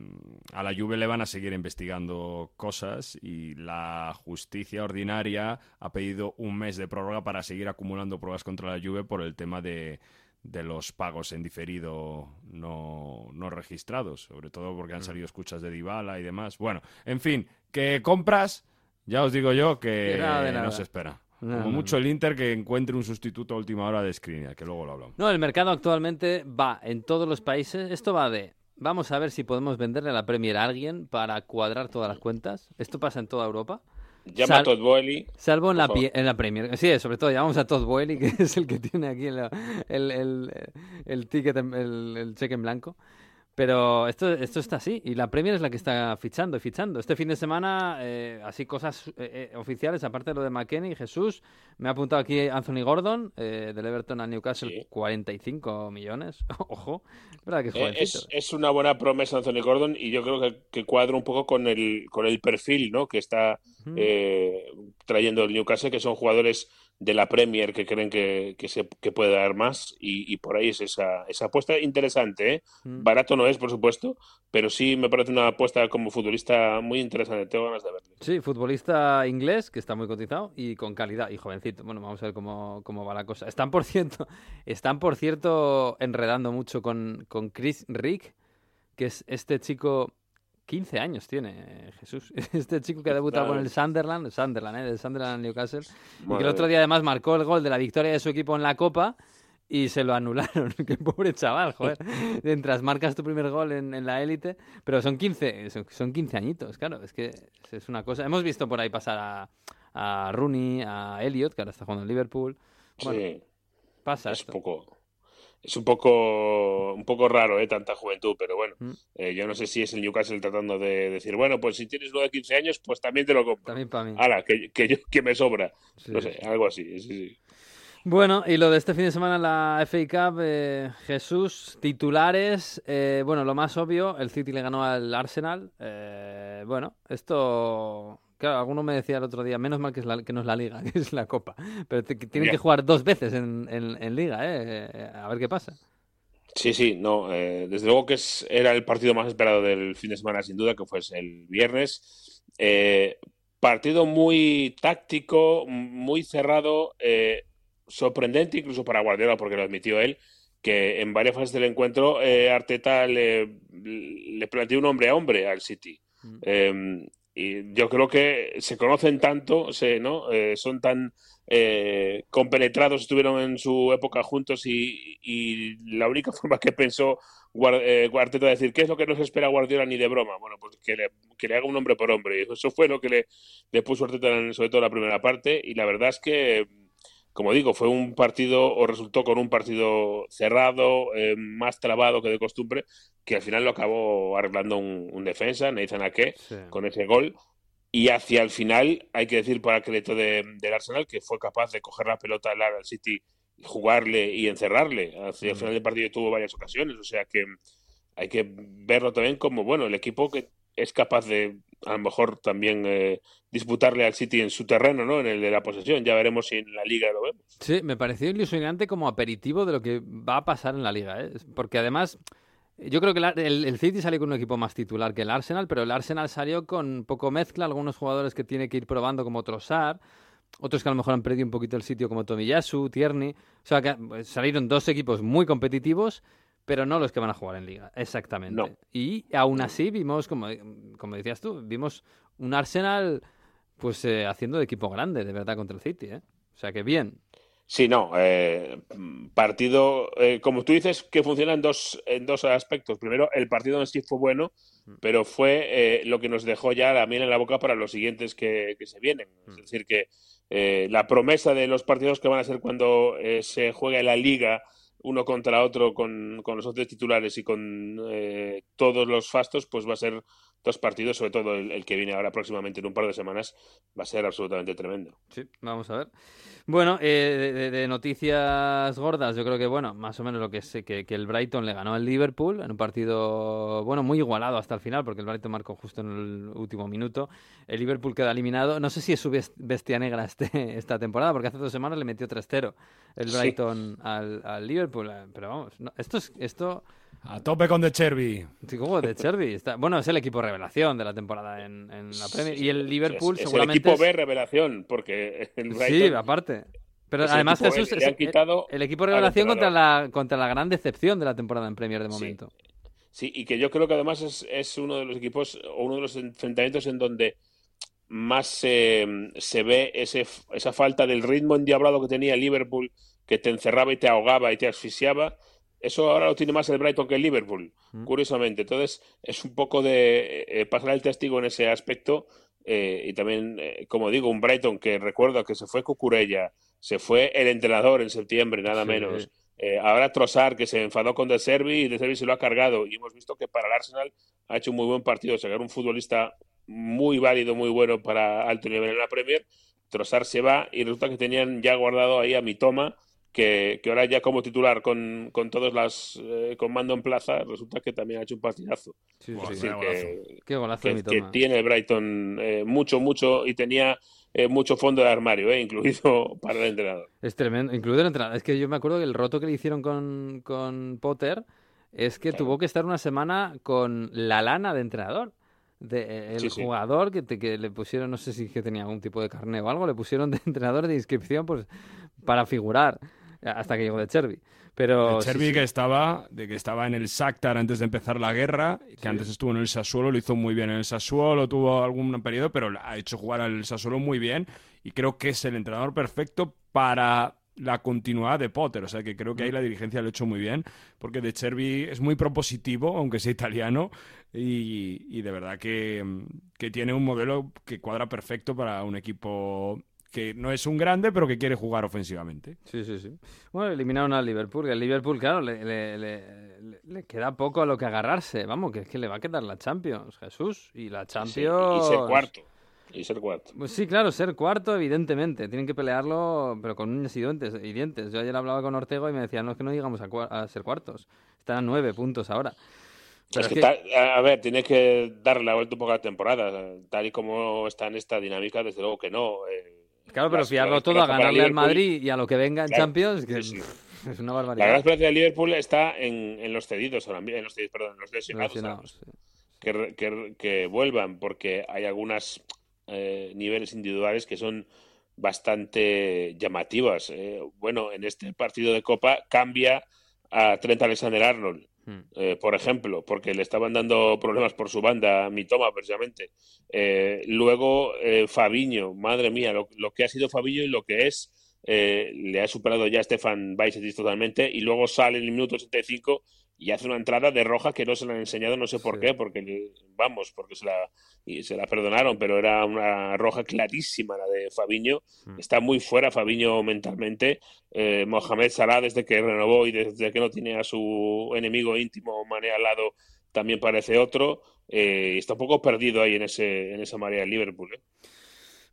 a la Juve le van a seguir investigando cosas y la justicia ordinaria ha pedido un mes de prórroga para seguir acumulando pruebas contra la Juve por el tema de, de los pagos en diferido no, no registrados, sobre todo porque han salido escuchas de Dybala y demás. Bueno, en fin, que compras, ya os digo yo que nada de no nada. se espera. No, Como no, mucho el Inter que encuentre un sustituto a última hora de Skriniar, que luego lo hablamos. No, el mercado actualmente va en todos los países. Esto va de. Vamos a ver si podemos venderle a la Premier a alguien para cuadrar todas las cuentas. Esto pasa en toda Europa. Llama Sal- a Todd Boehly. Salvo en la, en la Premier. Sí, sobre todo llamamos a Todd Boehly, que [LAUGHS] es el que tiene aquí el, el, el, el ticket, el cheque en blanco. Pero esto, esto está así, y la Premier es la que está fichando y fichando. Este fin de semana, eh, así cosas eh, eh, oficiales, aparte de lo de McKennie, Jesús, me ha apuntado aquí Anthony Gordon, eh, del Everton a Newcastle, Sí. 45 millones. [LAUGHS] Ojo, es verdad que es Eh, es, es una buena promesa Anthony Gordon y yo creo que, que cuadra un poco con el, con el perfil ¿no? que está eh, trayendo el Newcastle, que son jugadores de la Premier que creen que, que, se, que puede dar más y, y por ahí es esa, esa apuesta interesante. ¿eh? Mm. Barato no es, por supuesto, pero sí me parece una apuesta como futbolista muy interesante. Tengo ganas de verle. Sí, futbolista inglés que está muy cotizado y con calidad y jovencito. Bueno, vamos a ver cómo, cómo va la cosa. Están por cierto, [LAUGHS] están por cierto enredando mucho con, con Chris Rick, que es este chico 15 años tiene Jesús. [LAUGHS] Este chico que ha debutado con el Sunderland, Sunderland, ¿eh? del Sunderland Newcastle, y que el otro día además marcó el gol de la victoria de su equipo en la Copa y se lo anularon. [LAUGHS] Qué pobre chaval, joder. [LAUGHS] Mientras marcas tu primer gol en, en la élite, pero son 15, son, son 15 añitos, claro, es que es una cosa. Hemos visto por ahí pasar a, a Rooney, a Elliot, que ahora está jugando en Liverpool. Bueno, Sí, pasa es esto. poco. Es un poco un poco raro, ¿eh? Tanta juventud, pero bueno, Mm. eh, yo no sé si es el Newcastle tratando de decir, bueno, pues si tienes uno de 15 años, pues también te lo compro. También para mí. Hala, que, que, yo, que me sobra. Sí. No sé, algo así. sí, sí. Bueno, y lo de este fin de semana en la FA Cup, eh, Jesús, titulares, eh, bueno, lo más obvio, el City le ganó al Arsenal. bueno, esto, claro, alguno me decía el otro día, menos mal que, es la- que no es la Liga, [LAUGHS] que es la Copa, pero te- que tienen que jugar dos veces en, en- en Liga, eh, a ver qué pasa. Sí, sí, no, eh, desde luego que es, era el partido más esperado del fin de semana, sin duda, que fue el viernes. Eh, partido muy táctico, muy cerrado, eh, sorprendente incluso para Guardiola, porque lo admitió él, que en varias fases del encuentro Arteta le, le planteó un hombre a hombre al City. Mm. Y yo creo que se conocen tanto, se, ¿no? Eh, son tan eh, compenetrados, estuvieron en su época juntos y, y la única [LAUGHS] forma que pensó Guar- eh, decir qué es lo que no se espera Guardiola ni de broma, bueno, pues que le, haga un hombre por hombre. Eso fue lo que le, le puso Arteta sobre todo en la primera parte y la verdad es que como digo, fue un partido o resultó con un partido cerrado, eh, más trabado que de costumbre, que al final lo acabó arreglando un, un defensa, Nathan Ake, Sí. con ese gol. Y hacia el final, hay que decir para crédito de, del Arsenal, que fue capaz de coger la pelota al al City, jugarle y encerrarle. Hacia el Mm. final del partido tuvo varias ocasiones, o sea que hay que verlo también como, bueno, el equipo que es capaz de, a lo mejor también eh, disputarle al City en su terreno, ¿no? En el de la posesión. Ya veremos si en la liga lo vemos. Sí, me pareció ilusionante como aperitivo de lo que va a pasar en la liga, ¿eh? Porque además, yo creo que el City salió con un equipo más titular que el Arsenal, pero el Arsenal salió con poco mezcla, algunos jugadores que tiene que ir probando como Trossard, otros que a lo mejor han perdido un poquito el sitio como Tomiyasu, Tierney, o sea que pues, salieron dos equipos muy competitivos, pero no los que van a jugar en liga, exactamente. No. Y aún así vimos, como, como decías tú, vimos un Arsenal pues eh, haciendo de equipo grande, de verdad, contra el City, ¿eh? O sea que bien. Sí, no. eh, partido, eh, como tú dices, que funciona en dos, en dos aspectos. Primero, el partido en sí fue bueno, pero fue eh, lo que nos dejó ya la miel en la boca para los siguientes que, que se vienen. Es decir, que eh, la promesa de los partidos que van a ser cuando eh, se juegue la liga uno contra otro con, con los otros titulares y con eh, todos los fastos, pues va a ser dos partidos, sobre todo el, el que viene ahora próximamente en un par de semanas, va a ser absolutamente tremendo. Sí, vamos a ver. Bueno, eh, de, noticias gordas, yo creo que, bueno, más o menos lo que sé, que, que el Brighton le ganó al Liverpool en un partido, bueno, muy igualado hasta el final, porque el Brighton marcó justo en el último minuto. El Liverpool queda eliminado. No sé si es su bes- bestia negra este, [LAUGHS] esta temporada, porque hace dos semanas le metió 3-0 el Sí. Brighton al, al Liverpool. eh, Pero vamos, no, esto es... Esto, A tope con De Cherby. Sí, como de Cherby. Está... Bueno, es el equipo revelación de la temporada en, en la Premier. Sí, y el Liverpool es, es seguramente. el equipo es- B revelación, porque el Sí, aparte. Pero es además, Jesús, le han quitado el equipo revelación contra la, contra la gran decepción de la temporada en Premier de momento. Sí, y que yo creo que además es, es uno de los equipos o uno de los enfrentamientos en donde más eh, se ve ese, esa falta del ritmo endiablado que tenía Liverpool, que te encerraba y te ahogaba y te asfixiaba. Eso ahora lo tiene más el Brighton que el Liverpool, Mm. curiosamente. Entonces, es un poco de eh, pasar el testigo en ese aspecto. eh, y también, eh, como digo, un Brighton que recuerdo que se fue Cucurella, se fue el entrenador en septiembre, nada Sí. menos. Eh, ahora Trossard, que se enfadó con De Servi y De Servi se lo ha cargado. Y hemos visto que para el Arsenal ha hecho un muy buen partido. Sacar un futbolista muy válido, muy bueno para alto nivel en la Premier. Trossard se va y resulta que tenían ya guardado ahí a Mitoma, que, que ahora ya como titular con, con todos las eh, con mando en plaza, resulta que también ha hecho un partidazo. Sí, sí. Vaya que, Qué golazo que, que tiene el Brighton eh, mucho, mucho y tenía eh, mucho fondo de armario, eh, incluido [LAUGHS] para el entrenador. Es tremendo. Incluido el entrenador. Es que yo me acuerdo que el roto que le hicieron con, con Potter es que Claro. tuvo que estar una semana con la lana de entrenador. De, eh, el Sí, sí. jugador que, te- que le pusieron, no sé si que tenía algún tipo de carné o algo, le pusieron de [LAUGHS] entrenador de inscripción pues para figurar hasta que llegó de Cherby. Pero El sí, Cherby sí. que estaba, de que estaba en el Shakhtar antes de empezar la guerra, que Sí. antes estuvo en el Sassuolo, lo hizo muy bien en el Sassuolo, tuvo algún periodo, pero ha hecho jugar al Sassuolo muy bien y creo que es el entrenador perfecto para la continuidad de Potter, o sea que creo que Mm. ahí la dirigencia lo ha hecho muy bien, porque De Cherby es muy propositivo, aunque sea italiano, y, y de verdad que, que tiene un modelo que cuadra perfecto para un equipo que no es un grande, pero que quiere jugar ofensivamente. Sí, sí, sí. Bueno, eliminaron al Liverpool. El Liverpool, claro, le, le, le, le, queda poco a lo que agarrarse. Vamos, que es que le va a quedar la Champions, Jesús. Y la Champions. Sí, y ser cuarto. Y ser cuarto. Pues sí, claro, ser cuarto, evidentemente. Tienen que pelearlo, pero con uñas y dientes. Y dientes. Yo ayer hablaba con Ortego y me decía, no es que no llegamos a, a ser cuartos. Están a nueve puntos ahora. Es que, tal, a ver, tiene que darle la vuelta un poco a la temporada. Tal y como está en esta dinámica, desde luego que no. Eh, claro, pero fiarlo todo a ganarle al Madrid y a lo que venga en claro, Champions, que sí, sí. es una barbaridad. La gran esperanza de Liverpool está en, en los cedidos, en los, perdón, en los lesionados. lesionados que, que, que, vuelvan, porque hay algunos eh, niveles individuales que son bastante llamativas. Eh, bueno, en este partido de Copa cambia a Trent Alexander-Arnold eh, por ejemplo, porque le estaban dando problemas por su banda, mi toma precisamente. Eh, luego, eh, Fabiño, madre mía, lo, lo, que ha sido Fabiño y lo que es, eh, le ha superado ya a Stefan Bajcetic totalmente, y luego sale en el minuto 85 y hace una entrada de roja que no se la han enseñado, no sé por sí. qué, porque vamos, porque se la, y se la perdonaron, pero era una roja clarísima la de Fabiño. Mm. Está muy fuera Fabiño mentalmente. Eh, Mohamed Salah, desde que renovó y desde que no tiene a su enemigo íntimo Mané al lado, también parece otro. Eh, está un poco perdido ahí en, ese, en esa marea de Liverpool. ¿eh?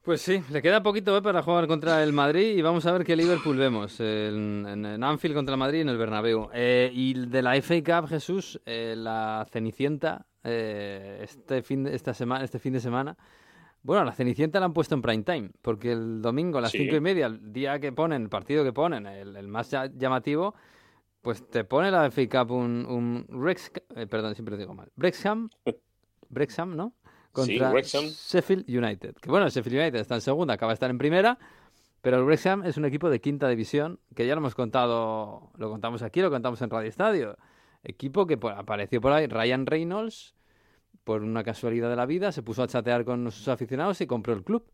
Pues sí, le queda poquito ¿eh? para jugar contra el Madrid y vamos a ver qué Liverpool vemos en, en, en Anfield contra el Madrid y en el Bernabéu. Eh, y de la FA Cup, Jesús, eh, la Cenicienta, eh, este, fin de, esta semana, este fin de semana, bueno, la Cenicienta la han puesto en prime time, porque el domingo a las sí. cinco y media, el día que ponen, el partido que ponen, el, el más llamativo, pues te pone la FA Cup un, un Rex, eh, perdón, siempre lo digo mal, Brexham, [LAUGHS] Brexham, ¿no? Contra sí, Sheffield United. Que bueno, Sheffield United está en segunda, acaba de estar en primera, pero el Wrexham es un equipo de quinta división, que ya lo hemos contado, lo contamos aquí, lo contamos en Radio Estadio. Equipo que pues, apareció por ahí, Ryan Reynolds, por una casualidad de la vida, se puso a chatear con sus aficionados y compró el club.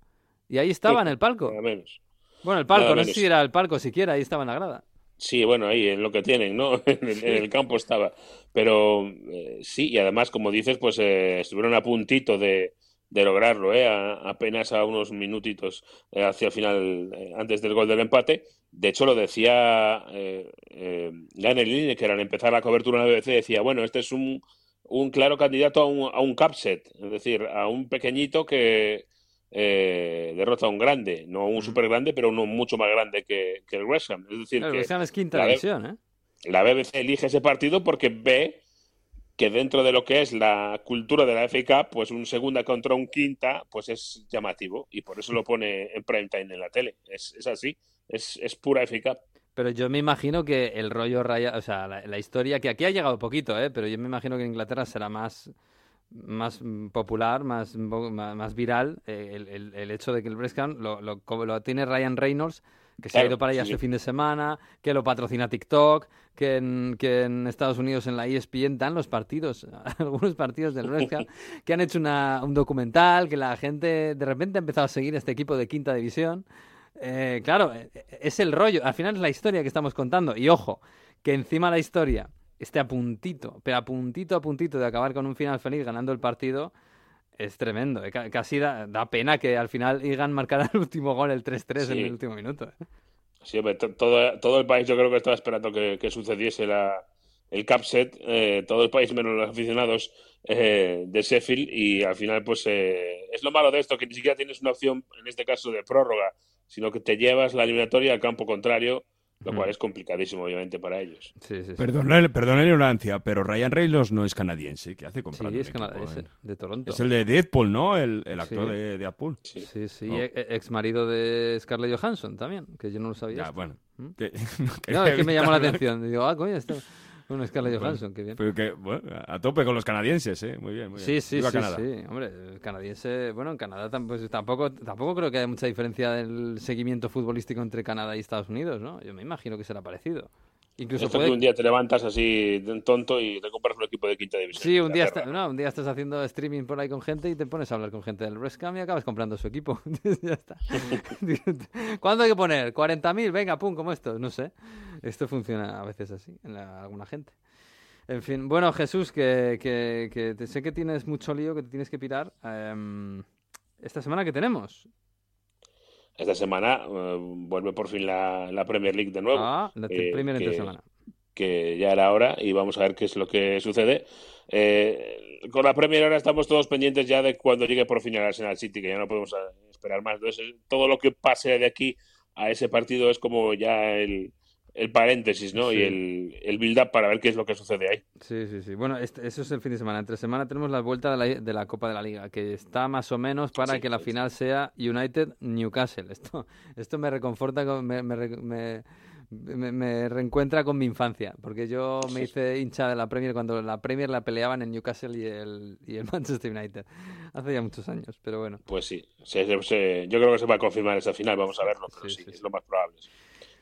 Y ahí estaba sí, en el palco. Menos. Bueno, el palco, no sé si era el palco siquiera, ahí estaba en la grada. Sí, bueno, ahí en lo que tienen, ¿no? [LAUGHS] en, el, en el campo estaba. Pero eh, sí, y además, como dices, pues eh, estuvieron a puntito de, de lograrlo, ¿eh? A, apenas a unos minutitos eh, hacia el final, eh, antes del gol del empate. De hecho, lo decía eh, eh, Daniel Lineker al empezar la cobertura en la BBC, decía, bueno, este es un, un claro candidato a un, a un capset, es decir, a un pequeñito que, eh, derrota a un grande, no un super grande, pero uno mucho más grande que, que el West Ham. Es decir, el que West Ham es quinta división, ¿eh? La BBC elige ese partido porque ve que dentro de lo que es la cultura de la FA Cup, pues un segunda contra un quinta, pues es llamativo y por eso lo pone en prime time en la tele. Es, es así, es, es pura FA Cup. Pero yo me imagino que el rollo raya, o sea, la, la, historia, que aquí ha llegado poquito, ¿eh? pero yo me imagino que en Inglaterra será más más popular, más, más viral, eh, el, el, el, hecho de que el Brescan lo, lo, lo, tiene Ryan Reynolds, que se claro, ha ido para allá sí. este fin de semana, que lo patrocina TikTok, que en, que en Estados Unidos en la ESPN dan los partidos, [LAUGHS] algunos partidos del Brescan, que han hecho una, un documental, que la gente de repente ha empezado a seguir este equipo de quinta división. Eh, claro, es el rollo, al final es la historia que estamos contando. Y ojo, que encima la historia esté a puntito, pero a puntito, a puntito de acabar con un final feliz ganando el partido, es tremendo. Eh. Casi da, da, pena que al final Igan marcara el último gol, el 3-3 sí. en el último minuto. Eh. Sí, todo, todo el país yo creo que estaba esperando que, que sucediese la, el capset, eh, todo el país menos los aficionados eh, de Sheffield y al final pues eh, es lo malo de esto, que ni siquiera tienes una opción, en este caso de prórroga, sino que te llevas la eliminatoria al campo contrario lo cual es complicadísimo, obviamente, para ellos. Sí, sí, sí. Perdona, perdona la ignorancia, pero Ryan Reynolds no es canadiense. ¿Qué hace comprando? Sí, es, canadiense, es de Toronto. Es el de Deadpool, ¿no? El, el actor de, de, Deadpool. Sí, sí. sí. No. ex marido de Scarlett Johansson también, que yo no lo sabía. Ya, bueno. ¿Mm? [LAUGHS] no, es que [LAUGHS] me llamó la atención. Digo, ah, coño, esto... Un Scarlett Johansson, bueno, qué bien. Pero que, bueno, a tope con los canadienses, ¿eh? Muy bien, muy bien. Sí, sí, sí, Canadá. sí. Hombre, el canadiense, bueno, en Canadá pues, tampoco, tampoco creo que haya mucha diferencia del seguimiento futbolístico entre Canadá y Estados Unidos, ¿no? Yo me imagino que será parecido. Incluso Esto puede... que un día te levantas así de tonto y te compras un equipo de quinta división. Sí, un día, está, no, un día estás haciendo streaming por ahí con gente y te pones a hablar con gente del Rescam y acabas comprando su equipo. [LAUGHS] ya está. [LAUGHS] ¿Cuándo hay que poner? ¿40.000? Venga, pum, como esto. No sé. Esto funciona a veces así en la, alguna gente. En fin, bueno, Jesús, que, que, que te, sé que tienes mucho lío, que te tienes que pirar. Um, ¿Esta semana qué tenemos? Esta semana eh, vuelve por fin la, la, Premier League de nuevo. Ah, la eh, Premier que, semana. Que ya era hora y vamos a ver qué es lo que sucede. Eh, con la Premier ahora estamos todos pendientes ya de cuando llegue por fin el Arsenal City, que ya no podemos esperar más. Entonces, todo lo que pase de aquí a ese partido es como ya el, el paréntesis, ¿no? Y el, el build-up para ver qué es lo que sucede ahí. Sí, sí, sí. Bueno, este, eso es el fin de semana. Entre semana tenemos la vuelta de la, de la Copa de la Liga, que está más o menos para que la final sea United-Newcastle. Esto, esto me reconforta, me, me, me, reencuentra con mi infancia, porque yo me hice hincha de la Premier cuando la Premier la peleaban en Newcastle y el, y el [LAUGHS] Manchester United. Hace ya muchos años, pero bueno. Pues sí, yo creo que se va a confirmar esa final, vamos a verlo, pero sí, es lo más probable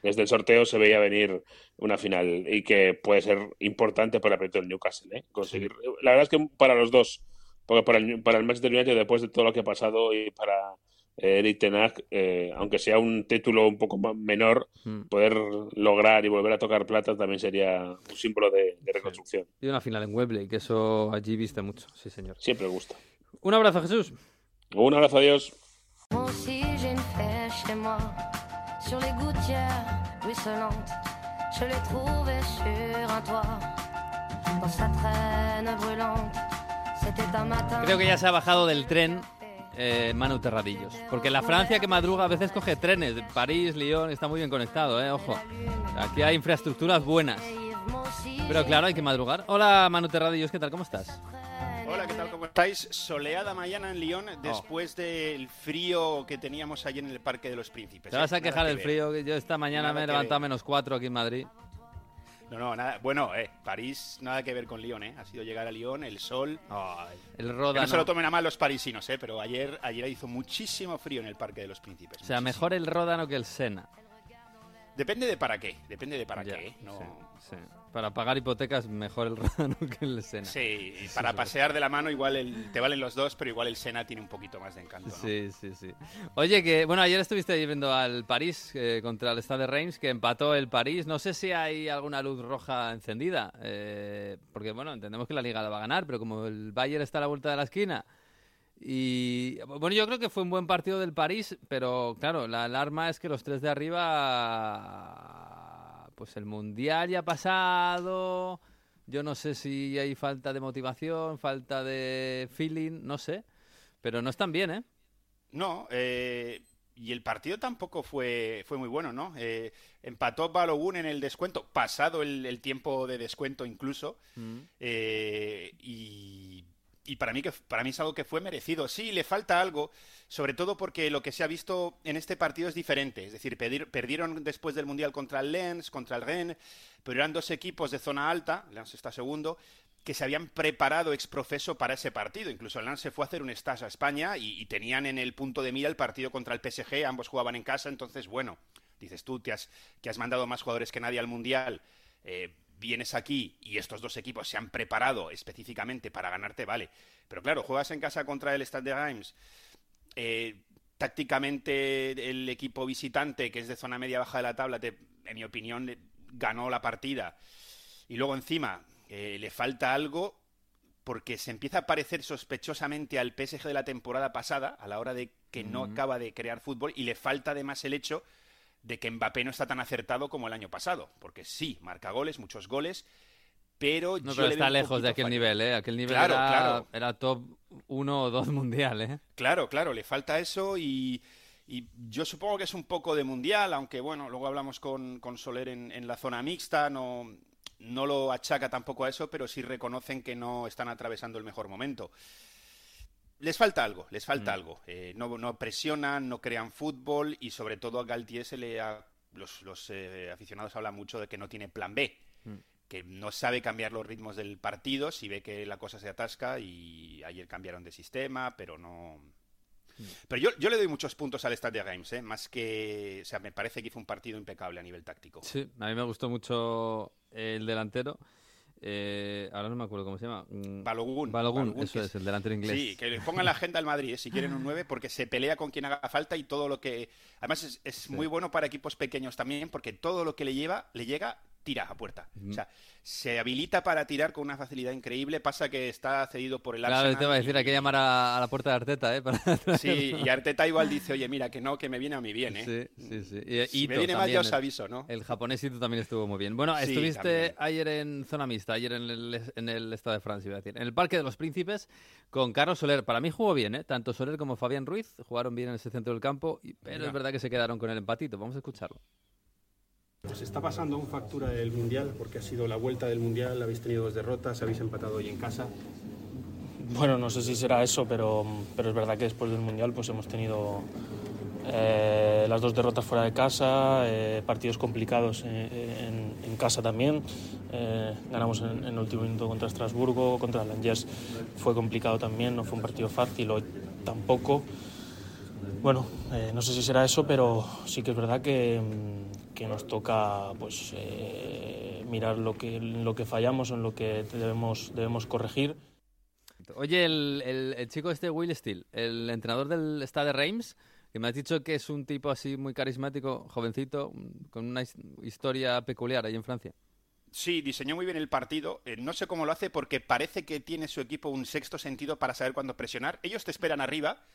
desde el sorteo se veía venir una final y que puede ser importante para el proyecto del Newcastle. ¿eh? Conseguir. La verdad es que para los dos, porque para el, para el Manchester United, después de todo lo que ha pasado, y para eh, Eric Tenak, eh, aunque sea un título un poco menor, hmm. poder lograr y volver a tocar plata también sería un símbolo de, reconstrucción. Y una final en Webley, que eso allí viste mucho, sí señor. Siempre gusta. Un abrazo, Jesús. Un abrazo, adiós. Creo que ya se ha bajado del tren eh, Manu Terradillos. Porque la Francia que madruga a veces coge trenes. París, Lyon, está muy bien conectado, eh, ojo. Aquí hay infraestructuras buenas. Pero claro, hay que madrugar. Hola Manu Terradillos, ¿qué tal? ¿Cómo estás? ¿Cómo estáis? Soleada mañana en Lyon oh. después del frío que teníamos ayer en el Parque de los Príncipes. ¿Te vas a ¿eh? quejar del frío? Yo esta mañana me he levantado menos 4 aquí en Madrid. No, no, nada. Bueno, eh, París nada que ver con Lyon, ¿eh? Ha sido llegar a Lyon, el sol. el roda. no se lo tomen a mal los parisinos, ¿eh? Pero ayer, ayer hizo muchísimo frío en el Parque de los Príncipes. O sea, mejor el Ródano que el Sena. Depende de para qué, depende de para qué. ¿eh? No... Para pagar hipotecas, mejor el [LAUGHS] Ródano que el Sena. Sí, para pasear de la mano, igual te valen los dos, pero igual el Sena tiene un poquito más de encanto. Sí, sí, sí. Oye, que bueno, ayer estuviste viendo al París eh, contra el Stade de Reims, que empató el París. No sé si hay alguna luz roja encendida, eh, porque bueno, entendemos que la Liga la va a ganar, pero como el Bayern está a la vuelta de la esquina. Y bueno, yo creo que fue un buen partido del París, pero claro, la alarma es que los tres de arriba pues el mundial ya ha pasado. Yo no sé si hay falta de motivación, falta de feeling, no sé. Pero no están bien, ¿eh? No, eh, y el partido tampoco fue, fue muy bueno, ¿no? Eh, empató Balogun en el descuento, pasado el, tiempo de descuento incluso. Mm. Eh, y y para mí que para mí es algo que fue merecido. Sí, le falta algo, sobre todo porque lo que se ha visto en este partido es diferente. Es decir, perdieron después del Mundial contra el Lens, contra el Rennes, pero eran dos equipos de zona alta, Lens está segundo, que se habían preparado ex profeso para ese partido. Incluso el Lens se fue a hacer un stage a España y, tenían en el punto de mira el partido contra el PSG, ambos jugaban en casa, entonces, bueno, dices tú que has, que has mandado más jugadores que nadie al Mundial. Eh, vienes aquí y estos dos equipos se han preparado específicamente para ganarte, vale. Pero claro, juegas en casa contra el Stade de Reims. Eh, tácticamente el equipo visitante, que es de zona media baja de la tabla, en mi opinión, ganó la partida. Y luego encima eh, le falta algo porque se empieza a parecer sospechosamente al PSG de la temporada pasada, a la hora de que no acaba de crear fútbol, y le falta además el hecho de que Mbappé no está tan acertado como el año pasado, porque sí, marca goles, muchos goles, pero no, pero está lejos de aquel nivel, ¿eh? Aquel nivel era, era top 1 o 2 mundial, ¿eh? Claro, claro, le falta eso y, yo supongo que es un poco de mundial, aunque bueno, luego hablamos con, con Soler en, en, la zona mixta, no, no lo achaca tampoco a eso, pero sí reconocen que no están atravesando el mejor momento les falta algo, les falta mm. algo. Eh, no, no, presionan, no crean fútbol y sobre todo a Galtier se le los, eh, aficionados hablan mucho de que no tiene plan B, mm. que no sabe cambiar los ritmos del partido si ve que la cosa se atasca y ayer cambiaron de sistema, pero no... Mm. Pero yo, yo le doy muchos puntos al Stade de Reims, ¿eh? más que... O sea, me parece que fue un partido impecable a nivel táctico. Sí, a mí me gustó mucho el delantero. Eh, ahora no me acuerdo cómo se llama. Mm, Balogun. Balogun, eso es, el delantero inglés. Sí, que le pongan la agenda al Madrid, eh, si quieren un 9, porque se pelea con quien haga falta y todo lo que... Además es, muy bueno para equipos pequeños también, porque todo lo que le lleva, le llega, tira a puerta. O sea, se habilita para tirar con una facilidad increíble. Pasa que está cedido por el Arsenal. Claro, te va a decir, hay que llamar a, la puerta de Arteta, ¿eh? [LAUGHS] Sí, y Arteta igual dice, oye, mira, que no, que me viene a mí bien, ¿eh? Sí, sí, sí. Y, si me viene mal, ya os aviso, ¿no? El japonésito también estuvo muy bien. Bueno, estuviste ayer en zona mixta, ayer en el, en el Estado de Francia, iba a decir, en el Parque de los Príncipes, con Carlos Soler. Para mí jugó bien, ¿eh? Tanto Soler como Fabián Ruiz jugaron bien en ese centro del campo, pero es verdad que se quedaron con el empatito. Vamos a escucharlo. Pues está pasando un factura del Mundial, porque ha sido la vuelta del Mundial, habéis tenido dos derrotas, habéis empatado hoy en casa. Bueno, no sé si será eso, pero, pero es verdad que después del Mundial pues hemos tenido eh, las dos derrotas fuera de casa, eh, partidos complicados en, en, casa también. Eh, ganamos en, el último minuto contra Estrasburgo, contra Langers fue complicado también, no fue un partido fácil, hoy tampoco. Bueno, no sé si será eso, pero sí que es verdad que que nos toca pues, eh, mirar lo que, lo que fallamos, en lo que debemos, debemos corregir. Oye, el, el, chico este Will Steele, el entrenador del Stade Reims, que me has dicho que es un tipo así muy carismático, jovencito, con una historia peculiar ahí en Francia. Sí, diseñó muy bien el partido. Eh, no sé cómo lo hace porque parece que tiene su equipo un sexto sentido para saber cuándo presionar. Ellos te esperan arriba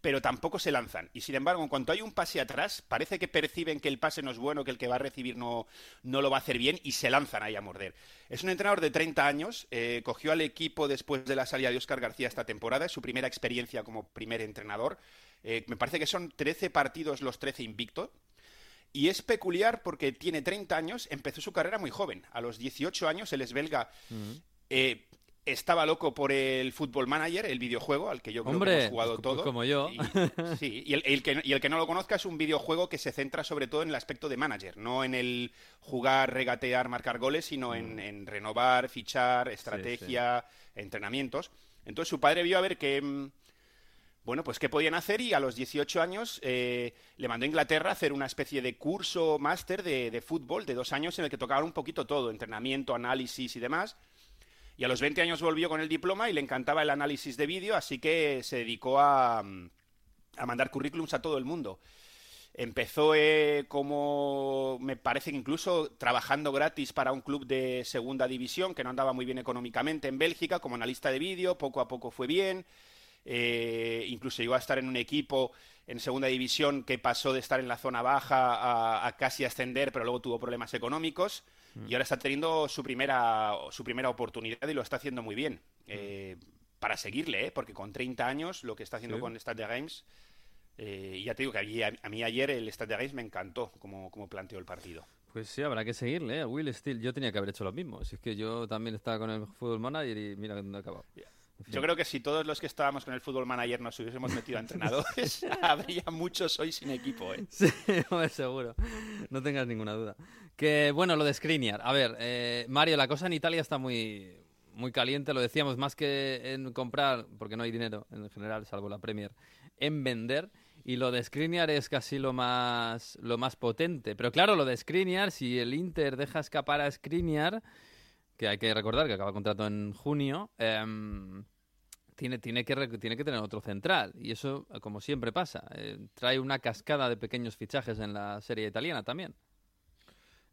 pero tampoco se lanzan. Y sin embargo, en cuanto hay un pase atrás, parece que perciben que el pase no es bueno, que el que va a recibir no, no lo va a hacer bien y se lanzan ahí a morder. Es un entrenador de 30 años, eh, cogió al equipo después de la salida de Oscar García esta temporada, es su primera experiencia como primer entrenador. Eh, me parece que son 13 partidos los 13 invictos. Y es peculiar porque tiene 30 años, empezó su carrera muy joven. A los 18 años, él es belga. eh, estaba loco por el Football Manager, el videojuego al que yo creo que hemos jugado pues todo. Como yo. Y, sí, y el, que, y el, que, no lo conozca es un videojuego que se centra sobre todo en el aspecto de manager, no en el jugar, regatear, marcar goles, sino en, en renovar, fichar, estrategia, entrenamientos. Entonces su padre vio a ver que mm, bueno, pues qué podían hacer y a los 18 años eh, le mandó a Inglaterra a hacer una especie de curso máster de, de, fútbol de dos años en el que tocaba un poquito todo, entrenamiento, análisis y demás. Y a los 20 años volvió con el diploma y le encantaba el análisis de vídeo, así que se dedicó a, a mandar currículums a todo el mundo. Empezó eh, como, me parece que incluso trabajando gratis para un club de segunda división que no andaba muy bien económicamente en Bélgica como analista de vídeo, poco a poco fue bien. Eh, incluso llegó a estar en un equipo en segunda división que pasó de estar en la zona baja a, a casi ascender, pero luego tuvo problemas económicos y ahora está teniendo su primera, su primera oportunidad y lo está haciendo muy bien. Eh, para seguirle, ¿eh? porque con 30 años lo que está haciendo con Stade de Games, eh, ya te digo que a, a, mí ayer el Stade de Games me encantó como, como planteó el partido. Pues sí, habrá que seguirle, ¿eh? Will Steele. Yo tenía que haber hecho lo mismo. Si es que yo también estaba con el Fútbol Manager y mira dónde he acabado. Yo creo que si todos los que estábamos con el fútbol manager nos hubiésemos metido a entrenadores, [LAUGHS] [LAUGHS] habría muchos hoy sin equipo, ¿eh? [LAUGHS] Sí, seguro. No tengas ninguna duda. Que bueno, lo de Skriniar. A ver, eh, Mario, la cosa en Italia está muy, muy caliente, lo decíamos, más que en comprar, porque no hay dinero en general, salvo la Premier, en vender. Y lo de Skriniar es casi lo más, lo más potente. Pero claro, lo de Skriniar, si el Inter deja escapar a Skriniar que hay que recordar que acaba el contrato en junio, eh, tiene, tiene, que, tiene que tener otro central. Y eso, como siempre pasa, eh, trae una cascada de pequeños fichajes en la serie italiana también.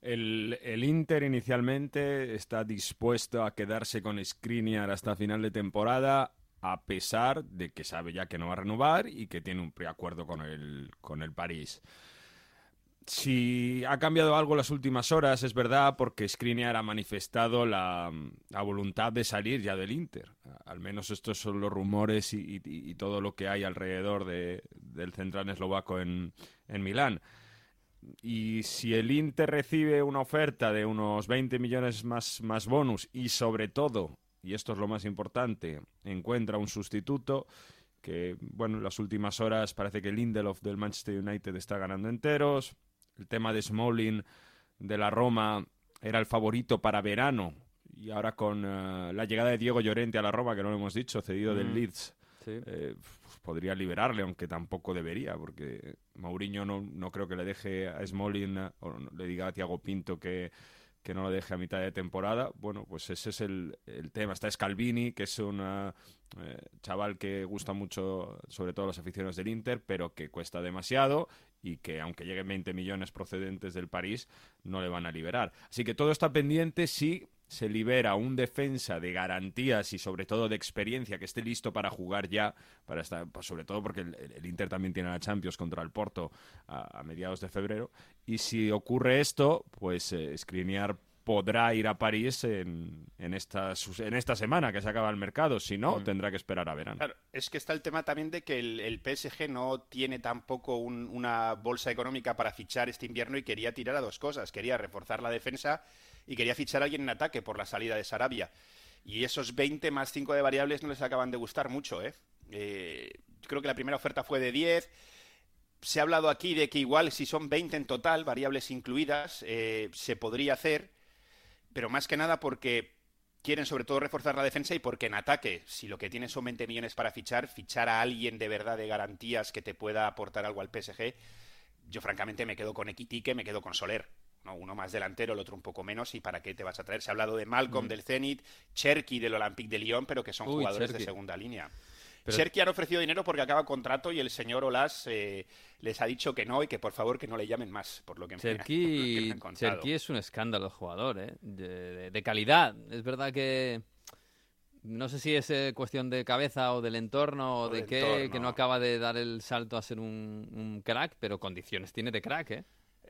El, el, Inter inicialmente está dispuesto a quedarse con Skriniar hasta final de temporada, a pesar de que sabe ya que no va a renovar y que tiene un preacuerdo con el, con el París. Si ha cambiado algo las últimas horas, es verdad, porque Skriniar ha manifestado la, voluntad de salir ya del Inter. Al menos estos son los rumores y, todo lo que hay alrededor de, del central eslovaco en, en Milán. Y si el Inter recibe una oferta de unos 20 millones más, más bonus y sobre todo, y esto es lo más importante, encuentra un sustituto, que bueno, en las últimas horas parece que Lindelof del Manchester United está ganando enteros, el tema de Smalling de la Roma era el favorito para verano y ahora con uh, la llegada de Diego Llorente a la Roma, que no lo hemos dicho, cedido mm. del Leeds, sí. eh, pues podría liberarle, aunque tampoco debería, porque Mourinho no, no creo que le deje a Smalling o le diga a Tiago Pinto que, que no lo deje a mitad de temporada. Bueno, pues ese es el, el tema. Está Scalvini, que es un eh, chaval que gusta mucho, sobre todo a los aficionados del Inter, pero que cuesta demasiado y que aunque lleguen 20 millones procedentes del París, no le van a liberar. Así que todo está pendiente si se libera un defensa de garantías y sobre todo de experiencia que esté listo para jugar ya, para estar, pues sobre todo porque el, Inter también tiene la Champions contra el Porto a, mediados de febrero. Y si ocurre esto, pues eh, podrá ir a París en, en, esta, en esta semana que se acaba el mercado. Si no, mm. tendrá que esperar a verano. Claro, es que está el tema también de que el, PSG no tiene tampoco una bolsa económica para fichar este invierno y quería tirar a dos cosas. Quería reforzar la defensa y quería fichar a alguien en ataque por la salida de Sarabia. Y esos 20 más 5 de variables no les acaban de gustar mucho, ¿eh? ¿eh? creo que la primera oferta fue de 10. Se ha hablado aquí de que igual si son 20 en total, variables incluidas, eh, se podría hacer, pero más que nada porque quieren sobre todo reforzar la defensa y porque en ataque, si lo que tienen son 20 millones para fichar, fichar a alguien de verdad de garantías que te pueda aportar algo al PSG, yo francamente me quedo con Equitique, me quedo con Soler. Uno más delantero, el otro un poco menos, ¿y para qué te vas a traer? Se ha hablado de Malcolm del Zenit, Cherky del Olympique de Lyon, pero que son jugadores de segunda línea. Cherky han ofrecido dinero porque acaba contrato y el señor Olas eh, les ha dicho que no y que por favor que no le llamen más, por lo que Cherky, [LAUGHS] [LAUGHS] Cherky es un escándalo jugador, ¿eh? de, calidad. Es verdad que no sé si es eh, cuestión de cabeza o del entorno o, de qué, que no acaba de dar el salto a ser un, un, crack, pero condiciones tiene de crack, ¿eh?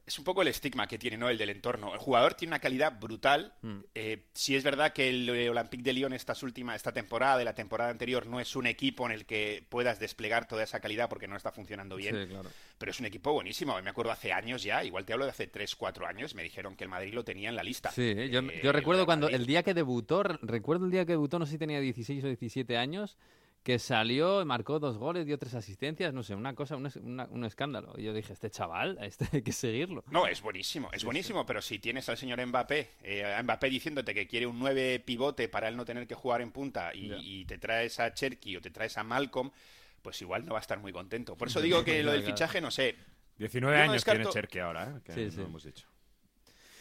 Es un poco el estigma que tiene, ¿no? El del entorno. El jugador tiene una calidad brutal. Mm. Eh, si es verdad que el Olympique de Lyon esta última, esta temporada y la temporada anterior no es un equipo en el que puedas desplegar toda esa calidad porque no está funcionando bien. Pero es un equipo buenísimo. Me acuerdo hace años ya, igual te hablo de hace 3, 4 años, me dijeron que el Madrid lo tenía en la lista. Sí, yo, yo eh, recuerdo cuando el día que debutó, recuerdo el día que debutó, no sé si tenía 16 o 17 años que salió, marcó dos goles, dio tres asistencias, no sé, una cosa, un, escándalo. Y yo dije, este chaval, este hay que seguirlo. No, es buenísimo, es buenísimo, pero si tienes al señor Mbappé, eh, Mbappé diciéndote que quiere un nueve pivote para él no tener que jugar en punta y, te traes a Cherky o te traes a Malcolm, pues igual no va a estar muy contento. Por eso [LAUGHS] digo que lo del fichaje, no sé. 19 años tiene Cherky ahora, ¿eh? que sí, hemos dicho.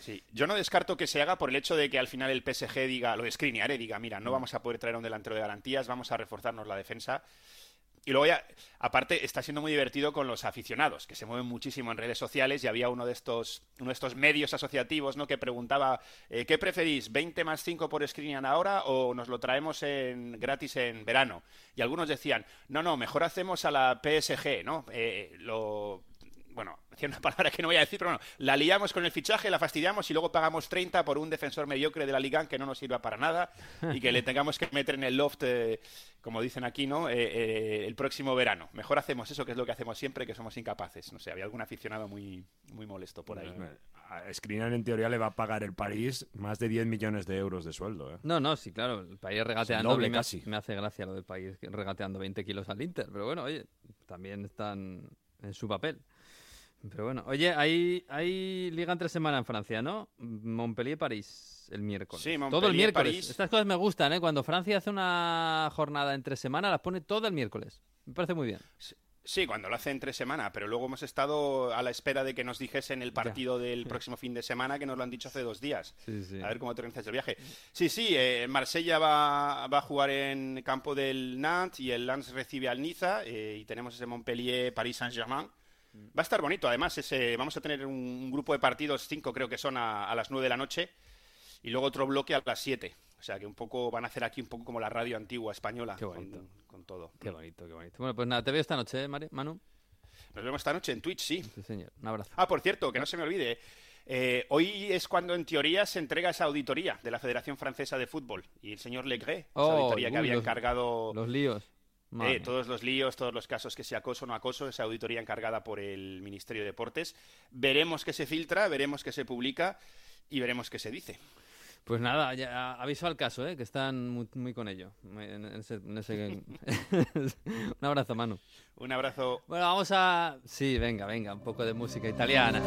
Sí, yo no descarto que se haga por el hecho de que al final el PSG diga, lo de Skriniar, diga, mira, no mm. vamos a poder traer a un delantero de garantías, vamos a reforzarnos la defensa. Y luego ya, aparte, está siendo muy divertido con los aficionados, que se mueven muchísimo en redes sociales y había uno de estos, uno de estos medios asociativos, ¿no? Que preguntaba, eh, ¿qué preferís, 20 más 5 por Skriniar ahora o nos lo traemos en, gratis en verano? Y algunos decían, no, no, mejor hacemos a la PSG, ¿no? Eh, lo, bueno, [LAUGHS] decía una palabra que no voy a decir, pero bueno, la liamos con el fichaje, la fastidiamos y luego pagamos 30 por un defensor mediocre de la Liga que no nos sirva para nada y que le [LAUGHS] tengamos que meter en el loft, eh, como dicen aquí, ¿no? Eh, eh, el próximo verano. Mejor hacemos eso, que es lo que hacemos siempre, que somos incapaces. No sé, había algún aficionado muy, muy molesto por ahí. A Skriniar en teoría le va a pagar el París más de 10 millones de euros de sueldo. No, no, sí, claro, el país regateando. me, casi. me hace gracia lo del país regateando 20 kilos al Inter, pero bueno, oye, también están en su papel. Pero bueno, oye, hay, hay liga entre semana en Francia, ¿no? Montpellier-París el miércoles. Sí, Todo el miércoles. Estas cosas me gustan, ¿eh? Cuando Francia hace una jornada entre semana, las pone todo el miércoles. Me parece muy bien. Sí. cuando lo hace entre semana, pero luego hemos estado a la espera de que nos dijesen el partido del [LAUGHS] próximo fin de semana, que nos lo han dicho hace dos días. A ver cómo te organizas el viaje. Sí, sí, eh, Marsella va, va, a jugar en campo del Nantes y el Lens recibe al Niza eh, y tenemos ese Montpellier-París Saint-Germain Va a estar bonito, además, ese, vamos a tener un, grupo de partidos, cinco creo que son a, las nueve de la noche, y luego otro bloque a las siete. O sea que un poco van a hacer aquí un poco como la radio antigua española Con, todo. Qué bonito, qué bonito. Bueno, pues nada, te veo esta noche, ¿eh, Manu. Nos vemos esta noche en Twitch, sí. Sí, señor. Un abrazo. Ah, por cierto, que no se me olvide. Eh, hoy es cuando en teoría se entrega esa auditoría de la Federación Francesa de Fútbol y el señor Legré, esa oh, auditoría que había encargado los líos. Eh, todos los líos, todos los casos que sea acoso o no acoso, esa auditoría encargada por el Ministerio de Deportes. Veremos qué se filtra, veremos qué se publica y veremos qué se dice. Pues nada, ya aviso al caso, ¿eh? que están muy, con ello. [LAUGHS] [LAUGHS] un abrazo, Manu. Un abrazo. Bueno, vamos a... Sí, venga, venga, un poco de música italiana.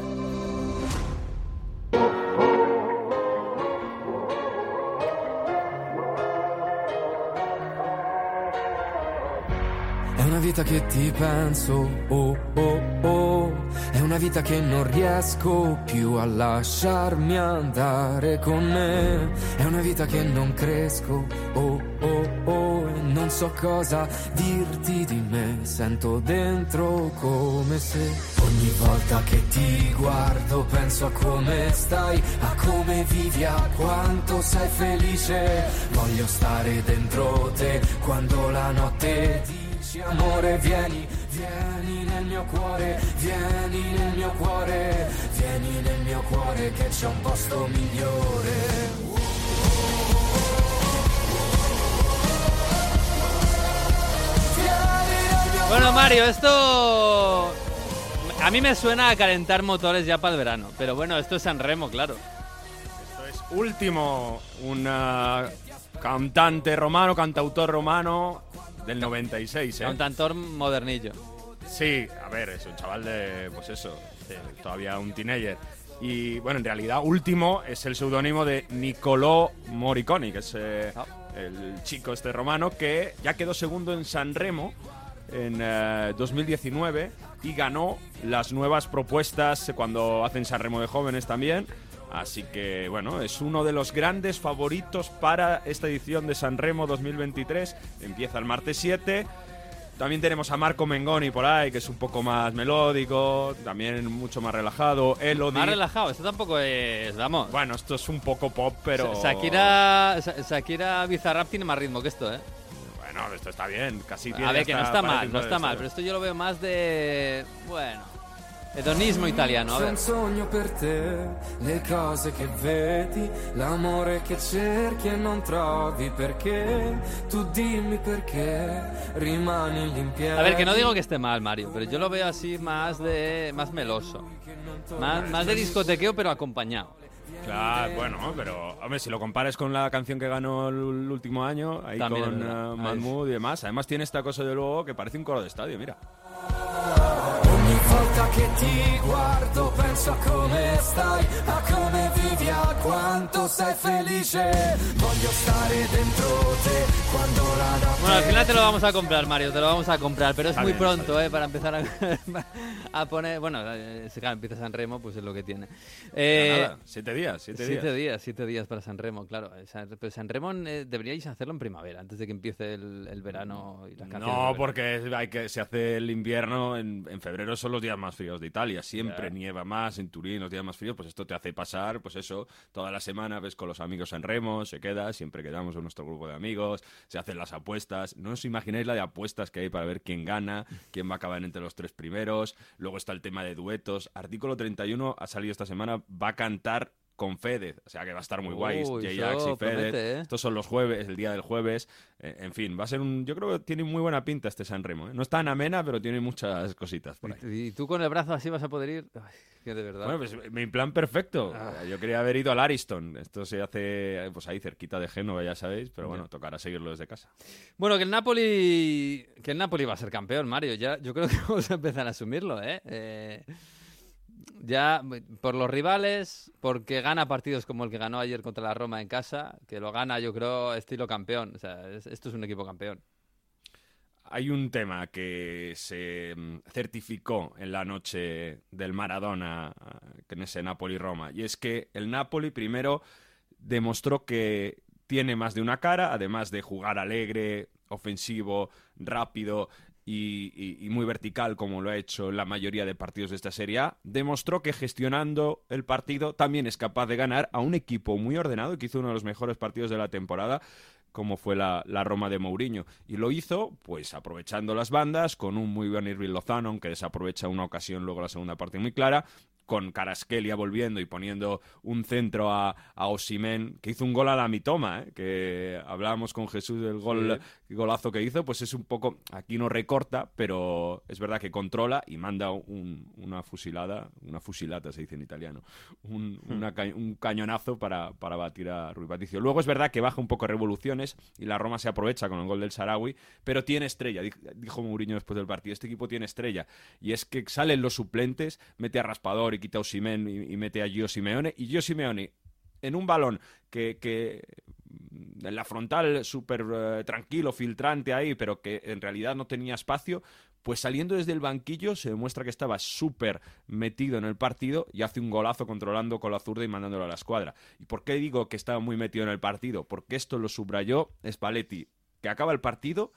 Vita che ti penso, oh oh oh, è una vita che non riesco più a lasciarmi andare con me, è una vita che non cresco, oh oh oh, e non so cosa dirti di me, sento dentro come se ogni volta che ti guardo penso a come stai, a come vivi, a quanto sei felice, voglio stare dentro te quando la notte dici amore vieni, vieni nel mio cuore, vieni nel mio cuore, vieni nel mio cuore che c'è un posto migliore. Bueno, Mario, esto a mí me suena a calentar motores ya para el verano, pero bueno, esto es San Remo, claro. Esto es último, un cantante romano, cantautor romano del 96, ¿eh? Cantautor modernillo. Sí, a ver, es un chaval de, pues eso, de todavía un teenager. Y bueno, en realidad, último es el seudónimo de Niccolò Moriconi, que es eh, el chico este romano que ya quedó segundo en San Remo en eh, 2019 y ganó las nuevas propuestas cuando hacen San Remo de jóvenes también. Así que bueno, es uno de los grandes favoritos para esta edición de San Remo 2023. Empieza el martes 7. También tenemos a Marco Mengoni por ahí, que es un poco más melódico, también mucho más relajado. Elodie. Más relajado, esto tampoco es, vamos. Bueno, esto es un poco pop, pero... Shakira, Sha- Shakira Bizarrap tiene más ritmo que esto, ¿eh? Bueno, esto está bien, casi A tiene ver, que no está mal, no está mal, esto. pero esto yo lo veo más de... Bueno, hedonismo italiano, ver. un sogno per te, le cose che vedi, l'amore che cerchi e non trovi perché, tu dimmi perché rimani lì in piedi. A ver, que no digo que esté mal, Mario, pero yo lo veo así más de... más meloso. Más, más de discotequeo, pero acompañado. Claro, bueno, pero hombre, si lo compares con la canción que ganó el, el último año, ahí También con verdad. eh, Ahí Mahmood y demás, además tiene esta cosa de luego que parece un coro de estadio, mira. Volta che ti guardo penso a come stai, a come vivi, a quanto sei felice. Voglio stare dentro te quando la notte Bueno, al final te lo vamos a comprar, Mario, te lo vamos a comprar, pero es muy bien, pronto, ¿eh? Para empezar a, [LAUGHS] a poner... Bueno, eh, si claro, empieza San Remo, pues es lo que tiene. Eh, Nada, siete días, siete, Siete días. días, siete días para San Remo, claro. Pero San Remo eh, deberíais hacerlo en primavera, antes de que empiece el, el verano y las canciones. No, porque hay que, se hace el invierno, en, en febrero son los días más fríos de Italia, siempre nieva más, en Turín los días más fríos, pues esto te hace pasar, pues eso, toda la semana ves con los amigos en Remo, se queda, siempre quedamos en nuestro grupo de amigos, se hacen las apuestas, no os imagináis la de apuestas que hay para ver quién gana, quién va a acabar entre los tres primeros, luego está el tema de duetos, artículo 31 ha salido esta semana, va a cantar con Fedez, o sea que va a estar muy guay, J-Ax y Fedez, ¿eh? estos son los jueves, el día del jueves. Eh, en fin, va a ser un. Yo creo que tiene muy buena pinta este San Remo. ¿eh? No es tan amena, pero tiene muchas cositas por ahí. ¿Y tú con el brazo así vas a poder ir? Ay, que de verdad. Bueno, pues mi plan perfecto. Ah. Yo quería haber ido al Ariston. Esto se hace pues ahí cerquita de Génova, ya sabéis. Pero bueno, tocará seguirlo desde casa. Bueno, que el Napoli que el Napoli va a ser campeón, Mario. Ya, yo creo que [LAUGHS] vamos a empezar a asumirlo, ¿eh? Eh, ya por los rivales, porque gana partidos como el que ganó ayer contra la Roma en casa, que lo gana, yo creo, estilo campeón. O sea, es- esto es un equipo campeón. Hay un tema que se mm, certificó en la noche del Maradona ah, en ese Napoli-Roma. Y es que el Napoli primero demostró que tiene más de una cara, además de jugar alegre, ofensivo, rápido y, y- muy vertical como lo ha hecho la mayoría de partidos de esta Serie A, demostró que gestionando el partido también es capaz de ganar a un equipo muy ordenado y que hizo uno de los mejores partidos de la temporada como fue la, la Roma de Mourinho. Y lo hizo, pues, aprovechando las bandas, con un muy buen Irving Lozano, aunque desaprovecha una ocasión luego la segunda parte muy clara, con Caraskelia volviendo y poniendo un centro a, a Osimen, que hizo un gol a la mitoma, ¿eh? que hablábamos con Jesús del gol, golazo que hizo, pues es un poco, aquí no recorta, pero es verdad que controla y manda un- una fusilada, una fusilata se dice en italiano, un, una ca- un cañonazo para, para batir a Rui Patricio. Luego es verdad que baja un poco revoluciones y la Roma se aprovecha con el gol del Sarawi, pero tiene estrella, di- dijo Mourinho después del partido, este equipo tiene estrella, y es que salen los suplentes, mete a Raspador y quita a Osimhen y, y mete a Gio Simeone, y Gio Simeone en un balón que, que en la frontal súper eh, tranquilo, filtrante ahí, pero que en realidad no tenía espacio, pues saliendo desde el banquillo se demuestra que estaba súper metido en el partido y hace un golazo controlando con la zurda y mandándolo a la escuadra. ¿Y por qué digo que estaba muy metido en el partido? Porque esto lo subrayó Spalletti, que acaba el partido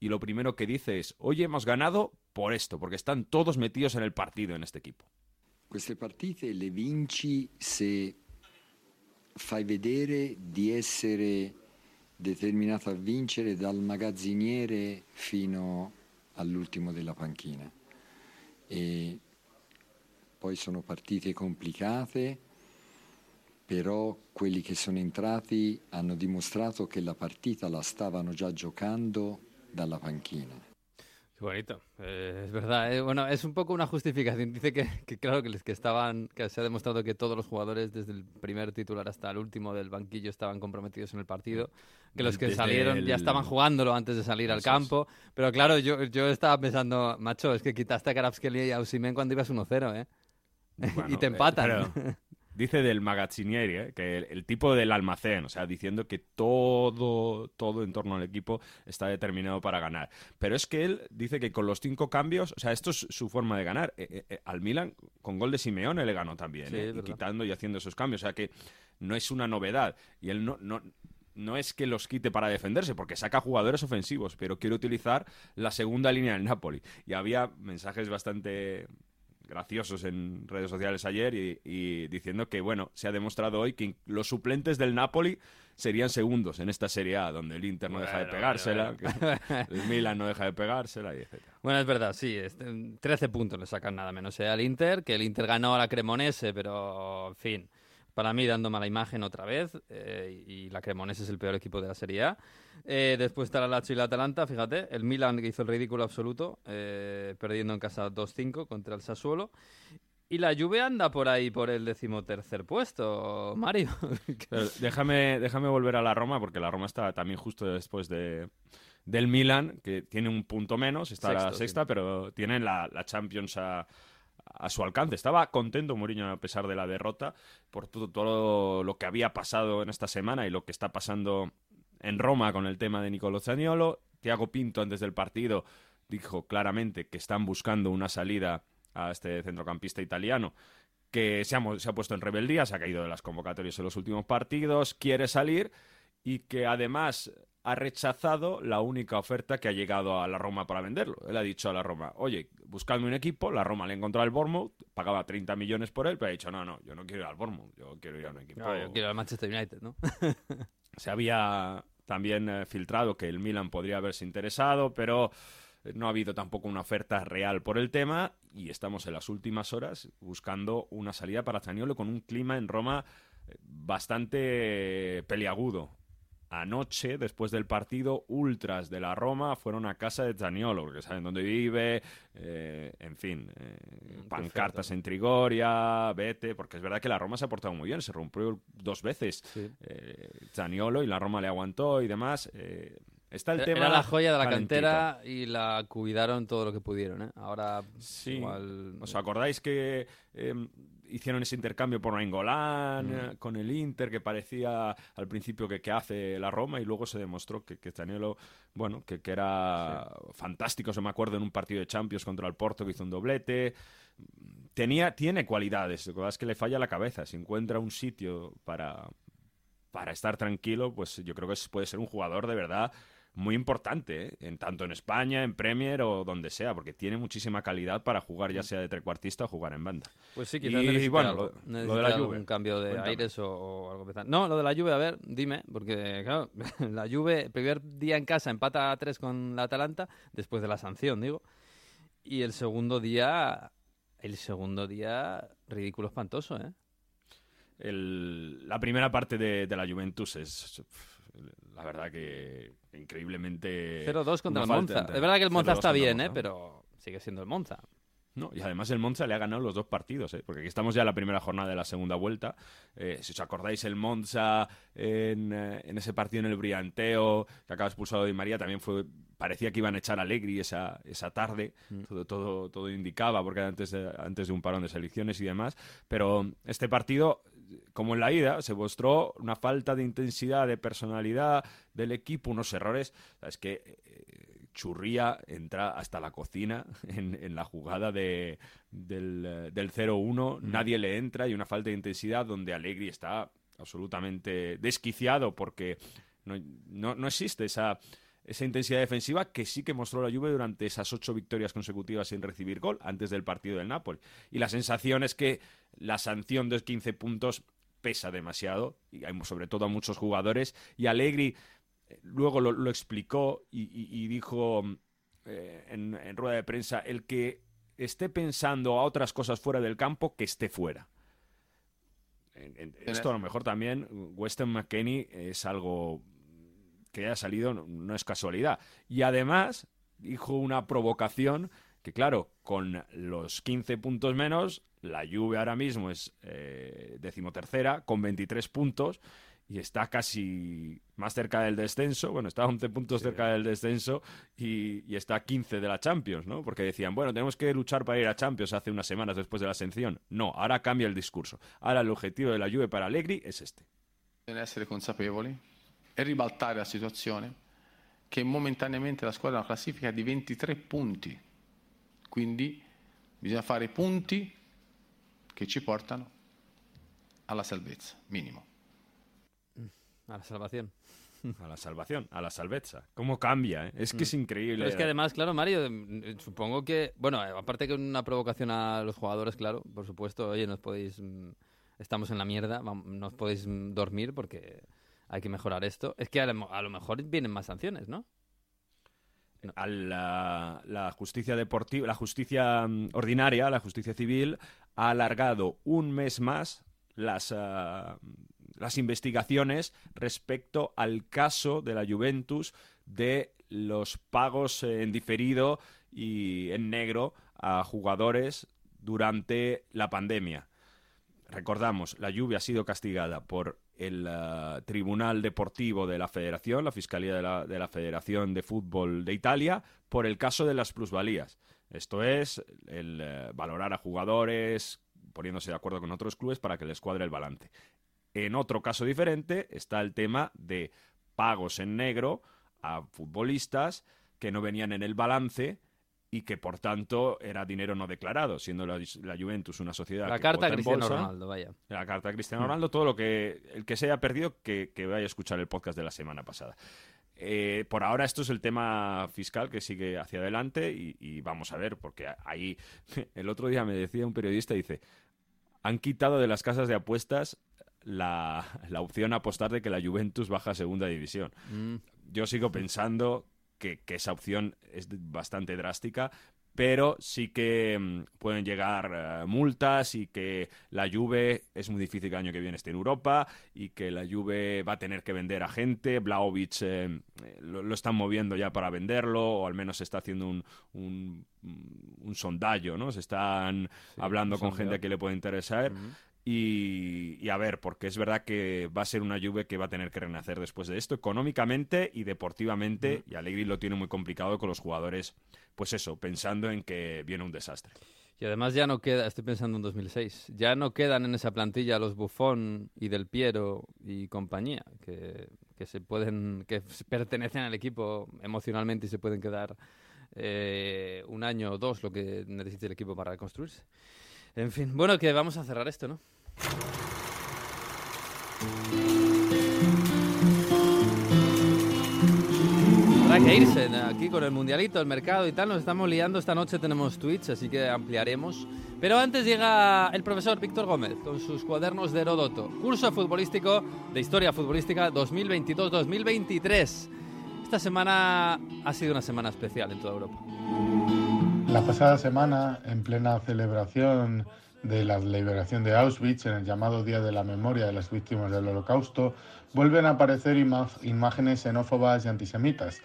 y lo primero que dice es, hoy hemos ganado por esto, porque están todos metidos en el partido en este equipo. Queste partite le vinci se fai vedere di essere determinato a vincere dal magazziniere fino all'ultimo della panchina. E poi sono partite complicate, però quelli che sono entrati hanno dimostrato che la partita la stavano già giocando dalla panchina. Qué bonito, eh, es verdad. eh, bueno, es un poco una justificación. Dice que, que claro, que, les- que estaban, que se ha demostrado que todos los jugadores, desde el primer titular hasta el último del banquillo, estaban comprometidos en el partido. Que los que Desde salieron ya estaban jugándolo antes de salir al campo. Pero claro, yo, yo estaba pensando, macho, es que quitaste a Karabskeli y a Osimhen cuando ibas 1-0, ¿eh? [LAUGHS] y te eh, empatan. pero [LAUGHS] dice del magazzinieri, ¿eh? que el, el tipo del almacén, o sea, diciendo que todo, todo en torno al equipo está determinado para ganar. Pero es que él dice que con los cinco cambios, o sea, esto es su forma de ganar. Eh, eh, al Milan, con gol de Simeone le ganó también, Sí, ¿eh? y quitando y haciendo esos cambios. O sea, que no es una novedad. Y él no... no no es que los quite para defenderse, porque saca jugadores ofensivos, pero quiere utilizar la segunda línea del Napoli. Y había mensajes bastante graciosos en redes sociales ayer y, y diciendo que, bueno, se ha demostrado hoy que los suplentes del Napoli serían segundos en esta Serie A, donde el Inter no deja de pegársela, bueno, [LAUGHS] el Milan no deja de pegársela, y etc. Bueno, es verdad, sí. este, 13 puntos le sacan nada menos eh, al Inter, que el Inter ganó a la Cremonese, pero, en fin, para mí dando mala imagen otra vez, eh, y la Cremonese es el peor equipo de la Serie A. Eh, después está la Lazio y la Atalanta, fíjate, el Milan que hizo el ridículo absoluto, eh, perdiendo en casa 2-5 contra el Sassuolo. Y la Juve anda por ahí por el decimotercer puesto, Mario. [LAUGHS] Déjame, déjame volver a la Roma, porque la Roma está también justo después de, del Milan, que tiene un punto menos, está la Sexto, sexta, sí. pero tienen la, la Champions a, a su alcance. Estaba contento Mourinho a pesar de la derrota, por todo, todo lo que había pasado en esta semana y lo que está pasando en Roma con el tema de Nicolo Zaniolo. Tiago Pinto antes del partido dijo claramente que están buscando una salida a este centrocampista italiano que se ha, se ha puesto en rebeldía, se ha caído de las convocatorias en los últimos partidos, quiere salir y que además ha rechazado la única oferta que ha llegado a la Roma para venderlo. Él ha dicho a la Roma, oye, buscadme un equipo, la Roma le encontró al Bournemouth, pagaba 30 millones por él, pero ha dicho, no, no, yo no quiero ir al Bournemouth, yo quiero ir a un equipo... No, yo quiero al Manchester United, ¿no? [LAUGHS] Se había también eh, filtrado que el Milan podría haberse interesado, pero eh, no ha habido tampoco una oferta real por el tema y estamos en las últimas horas buscando una salida para Zaniolo con un clima en Roma eh, bastante peliagudo. Anoche, después del partido, ultras de la Roma fueron a casa de Zaniolo, porque saben dónde vive, eh, en fin, eh, pancartas en Trigoria, vete, porque es verdad que la Roma se ha portado muy bien, se rompió dos veces eh, Zaniolo y la Roma le aguantó y demás. está el tema... Era la joya de la cantera y la cuidaron todo lo que pudieron, ¿eh? Ahora, Sí. igual... ¿Os acordáis que eh, hicieron ese intercambio por Nainggolan Mm. eh, con el Inter que parecía al principio que, que hace la Roma y luego se demostró que, que Zaniolo, bueno, que, que era fantástico, se me acuerdo en un partido de Champions contra el Porto que hizo un doblete. Tenía, tiene cualidades, lo que pasa es que le falla la cabeza. Si encuentra un sitio para, para estar tranquilo, pues yo creo que puede ser un jugador de verdad muy importante, ¿eh? en tanto en España, en Premier o donde sea, porque tiene muchísima calidad para jugar ya sea de trecuartista o jugar en banda. Pues sí, quizás y bueno, algo, lo, de la Juve. algún cambio de Cuéntame. aires o, o algo. No, lo de la Juve, a ver, dime, porque claro, [LAUGHS] la Juve, primer día en casa empata a 3 con la Atalanta, después de la sanción, digo, y el segundo día, el segundo día, ridículo espantoso, ¿eh? El- la primera parte de, de la Juventus es, la verdad que increíblemente... 0-2 contra el Monza. Es verdad que el Monza 0-2 está bien, ¿eh? Monza. Pero sigue siendo el Monza. No, y además el Monza le ha ganado los dos partidos, ¿eh? porque aquí estamos ya en la primera jornada de la segunda vuelta. Eh, si os acordáis, el Monza en, eh, en ese partido en el Brianteo, que acaba expulsado Di María, también fue parecía que iban a echar a Allegri esa, esa tarde. Todo, todo, todo indicaba, porque antes de, antes de un parón de selecciones y demás. Pero este partido como en la ida, se mostró una falta de intensidad, de personalidad del equipo, unos errores. Es que eh, Churría entra hasta la cocina [LAUGHS] en, la jugada de, del, del 0-1, nadie le entra y una falta de intensidad donde Allegri está absolutamente desquiciado porque no, no existe esa esa intensidad defensiva que sí que mostró la Juve durante esas ocho victorias consecutivas sin recibir gol antes del partido del Napoli. Y la sensación es que la sanción de 15 puntos pesa demasiado, y hay sobre todo a muchos jugadores, y Allegri eh, luego lo, explicó y, dijo eh, en, rueda de prensa, el que esté pensando a otras cosas fuera del campo, que esté fuera. esto a lo mejor también, Weston McKenney es algo que haya salido no, es casualidad. Y además dijo una provocación que, claro, con los 15 puntos menos, la Juve ahora mismo es eh, decimotercera con 23 puntos y está casi más cerca del descenso, bueno, está 11 puntos cerca del descenso y, y, está 15 de la Champions, ¿no? Porque decían, bueno, tenemos que luchar para ir a Champions hace unas semanas después de la ascensión. No, ahora cambia el discurso. Ahora el objetivo de la Juve para Allegri es este. consapevoli e ribaltare la situazione che momentaneamente la squadra ha una classifica di 23 punti. Quindi bisogna fare punti che ci portano alla salvezza, minimo. Mm, a la salvación. A la salvación, a la salvezza. ¿Cómo cambia? Eh? Es que es mm. increíble. Pero es que además, claro, Mario, mm, supongo que, bueno, aparte que una provocación a los jugadores, claro, por supuesto, oye, nos podéis, estamos en la mierda, nos podéis dormir porque hay que mejorar esto. Es que a lo, mejor vienen más sanciones, ¿no? A la, justicia deportiva, la justicia mm, ordinaria, la justicia civil, ha alargado un mes más las, ah, las investigaciones respecto al caso de la Juventus de los pagos en diferido y en negro a jugadores durante la pandemia. Recordamos, la lluvia ha sido castigada por el eh, Tribunal Deportivo de la Federación, la Fiscalía de la, de la, Federación de Fútbol de Italia, por el caso de las plusvalías. Esto es el eh, valorar a jugadores poniéndose de acuerdo con otros clubes para que les cuadre el balance. En otro caso diferente está el tema de pagos en negro a futbolistas que no venían en el balance y que por tanto era dinero no declarado, siendo la, Juventus una sociedad la carta Cristiano Ronaldo, vaya. La carta Cristiano mm. Ronaldo, todo lo que el que se haya perdido que, vaya a escuchar el podcast de la semana pasada. Eh, por ahora esto es el tema fiscal que sigue hacia adelante y, vamos a ver, porque ahí [LAUGHS] el otro día me decía un periodista, dice, han quitado de las casas de apuestas la, opción a apostar de que la Juventus baja a segunda división. Mm. Yo sigo pensando que, esa opción es bastante drástica, pero sí que mm, pueden llegar eh, multas y que la Juve es muy difícil que el año que viene esté en Europa y que la Juve va a tener que vender a gente. Blaovic eh, lo, están moviendo ya para venderlo o al menos se está haciendo un, un, un sondallo, ¿no? Se están hablando con gente que le puede interesar. Y, a ver, porque es verdad que va a ser una Juve que va a tener que renacer después de esto, económicamente y deportivamente, y Allegri lo tiene muy complicado con los jugadores, pues eso, pensando en que viene un desastre. Y además ya no queda, estoy pensando en 2006, ya no quedan en esa plantilla los Buffon y Del Piero y compañía, que, se pueden, que pertenecen al equipo emocionalmente y se pueden quedar eh, un año o dos lo que necesite el equipo para reconstruirse. En fin, bueno, que vamos a cerrar esto, ¿no? Habrá que irse aquí con el mundialito, el mercado y tal. Nos estamos liando. Esta noche tenemos tweets, así que ampliaremos. Pero antes llega el profesor Víctor Gómez con sus cuadernos de Herodoto. Curso futbolístico de Historia Futbolística 2022-2023. Esta semana ha sido una semana especial en toda Europa. La pasada semana, en plena celebración de la liberación de Auschwitz, en el llamado Día de la Memoria de las Víctimas del Holocausto, vuelven a aparecer imágenes xenófobas y antisemitas.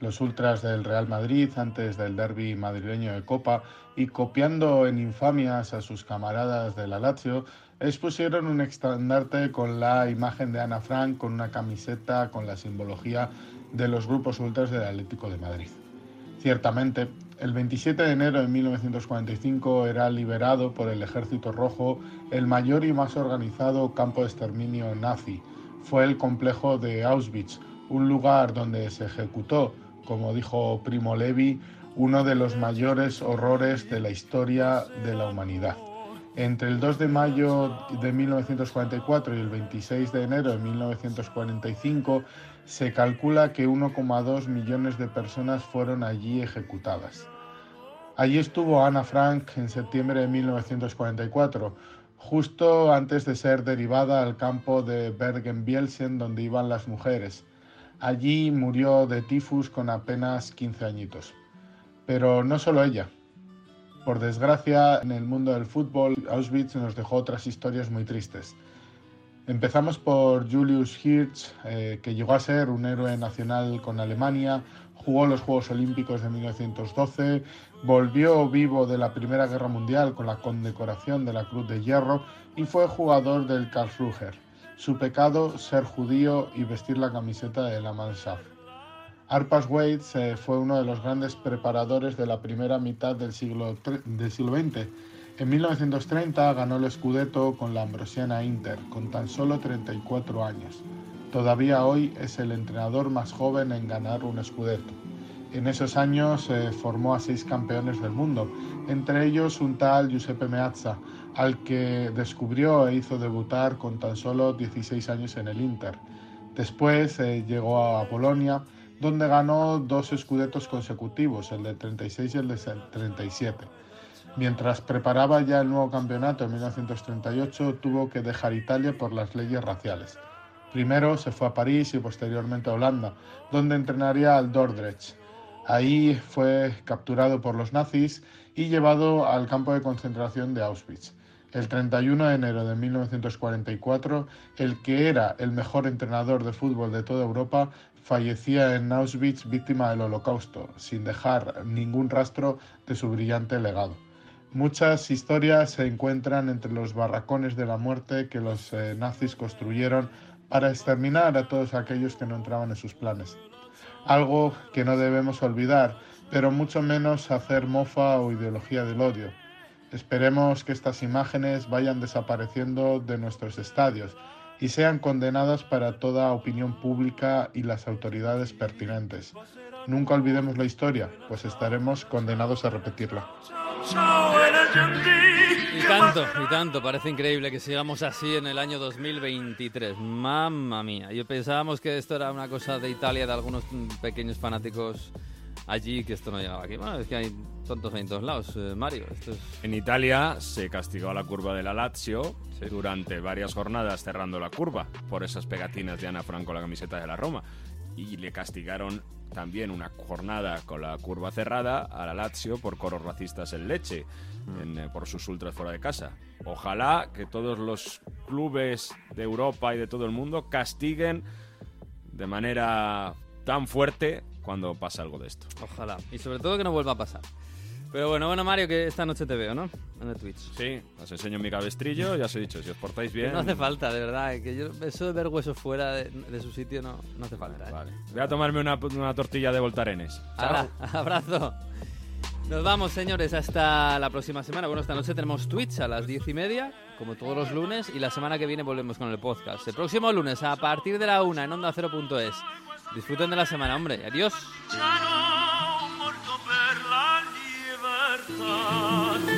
Los ultras del Real Madrid, antes del derby madrileño de Copa, y copiando en infamias a sus camaradas de la Lazio, expusieron un estandarte con la imagen de Ana Frank, con una camiseta con la simbología de los grupos ultras del Atlético de Madrid. Ciertamente, El 27 de enero de 1945 era liberado por el Ejército Rojo el mayor y más organizado campo de exterminio nazi. Fue el complejo de Auschwitz, un lugar donde se ejecutó, como dijo Primo Levi, uno de los mayores horrores de la historia de la humanidad. Entre el 2 de mayo de 1944 y el 26 de enero de 1945 se calcula que 1,2 millones de personas fueron allí ejecutadas. Allí estuvo Ana Frank en septiembre de 1944, justo antes de ser derivada al campo de Bergen-Belsen donde iban las mujeres. Allí murió de tifus con apenas 15 añitos. Pero no solo ella. Por desgracia, en el mundo del fútbol, Auschwitz nos dejó otras historias muy tristes. Empezamos por Julius Hirsch, eh, que llegó a ser un héroe nacional con Alemania, jugó los Juegos Olímpicos de 1912, volvió vivo de la Primera Guerra Mundial con la condecoración de la Cruz de Hierro y fue jugador del Karlsruher. Su pecado, ser judío y vestir la camiseta de la Mannschaft. Arpas Waits eh, fue uno de los grandes preparadores de la primera mitad del siglo, del siglo XX. En 1930 ganó el Scudetto con la Ambrosiana Inter, con tan solo 34 años. Todavía hoy es el entrenador más joven en ganar un Scudetto. En esos años eh, formó a seis campeones del mundo, entre ellos un tal Giuseppe Meazza, al que descubrió e hizo debutar con tan solo 16 años en el Inter. Después eh, llegó a Polonia, donde ganó dos escudetos consecutivos, el del 36 y el del 37. Mientras preparaba ya el nuevo campeonato en 1938, tuvo que dejar Italia por las leyes raciales. Primero se fue a París y posteriormente a Holanda, donde entrenaría al Dordrecht. Ahí fue capturado por los nazis y llevado al campo de concentración de Auschwitz. El 31 de enero de 1944, el que era el mejor entrenador de fútbol de toda Europa fallecía en Auschwitz víctima del holocausto, sin dejar ningún rastro de su brillante legado. Muchas historias se encuentran entre los barracones de la muerte que los eh, nazis construyeron para exterminar a todos aquellos que no entraban en sus planes. Algo que no debemos olvidar, pero mucho menos hacer mofa o ideología del odio. Esperemos que estas imágenes vayan desapareciendo de nuestros estadios y sean condenadas para toda opinión pública y las autoridades pertinentes. Nunca olvidemos la historia, pues estaremos condenados a repetirla. Y tanto, y tanto, parece increíble que sigamos así en el año 2023. Mamma mía, yo pensábamos que esto era una cosa de Italia, de algunos pequeños fanáticos allí, que esto no llegaba aquí. Bueno, es que hay tontos en todos lados, eh, Mario. En Italia se castigó a la curva de la Lazio durante varias jornadas cerrando la curva por esas pegatinas de Ana Franco la camiseta de la Roma. Y le castigaron también una jornada con la curva cerrada a la Lazio por coros racistas en leche, Mm. eh, por sus ultras fuera de casa. Ojalá que todos los clubes de Europa y de todo el mundo castiguen de manera tan fuerte cuando pasa algo de esto. Ojalá. Y sobre todo que no vuelva a pasar. Pero bueno, bueno, Mario, que esta noche te veo, ¿no? En el Twitch. Sí, os enseño mi cabestrillo, ya os he dicho, si os portáis bien... No hace falta, de verdad. eh, Que yo, eso de ver huesos fuera de, de su sitio no, no hace falta. ¿eh? Vale. Voy a tomarme una, una tortilla de voltarenes. Hala, [LAUGHS] abrazo. Nos vamos, señores, hasta la próxima semana. Bueno, esta noche tenemos Twitch a las diez y media, como todos los lunes, y la semana que viene volvemos con el podcast. El próximo lunes, a partir de la una, en onda0.es. Disfruten de la semana, hombre. Adiós. Santa.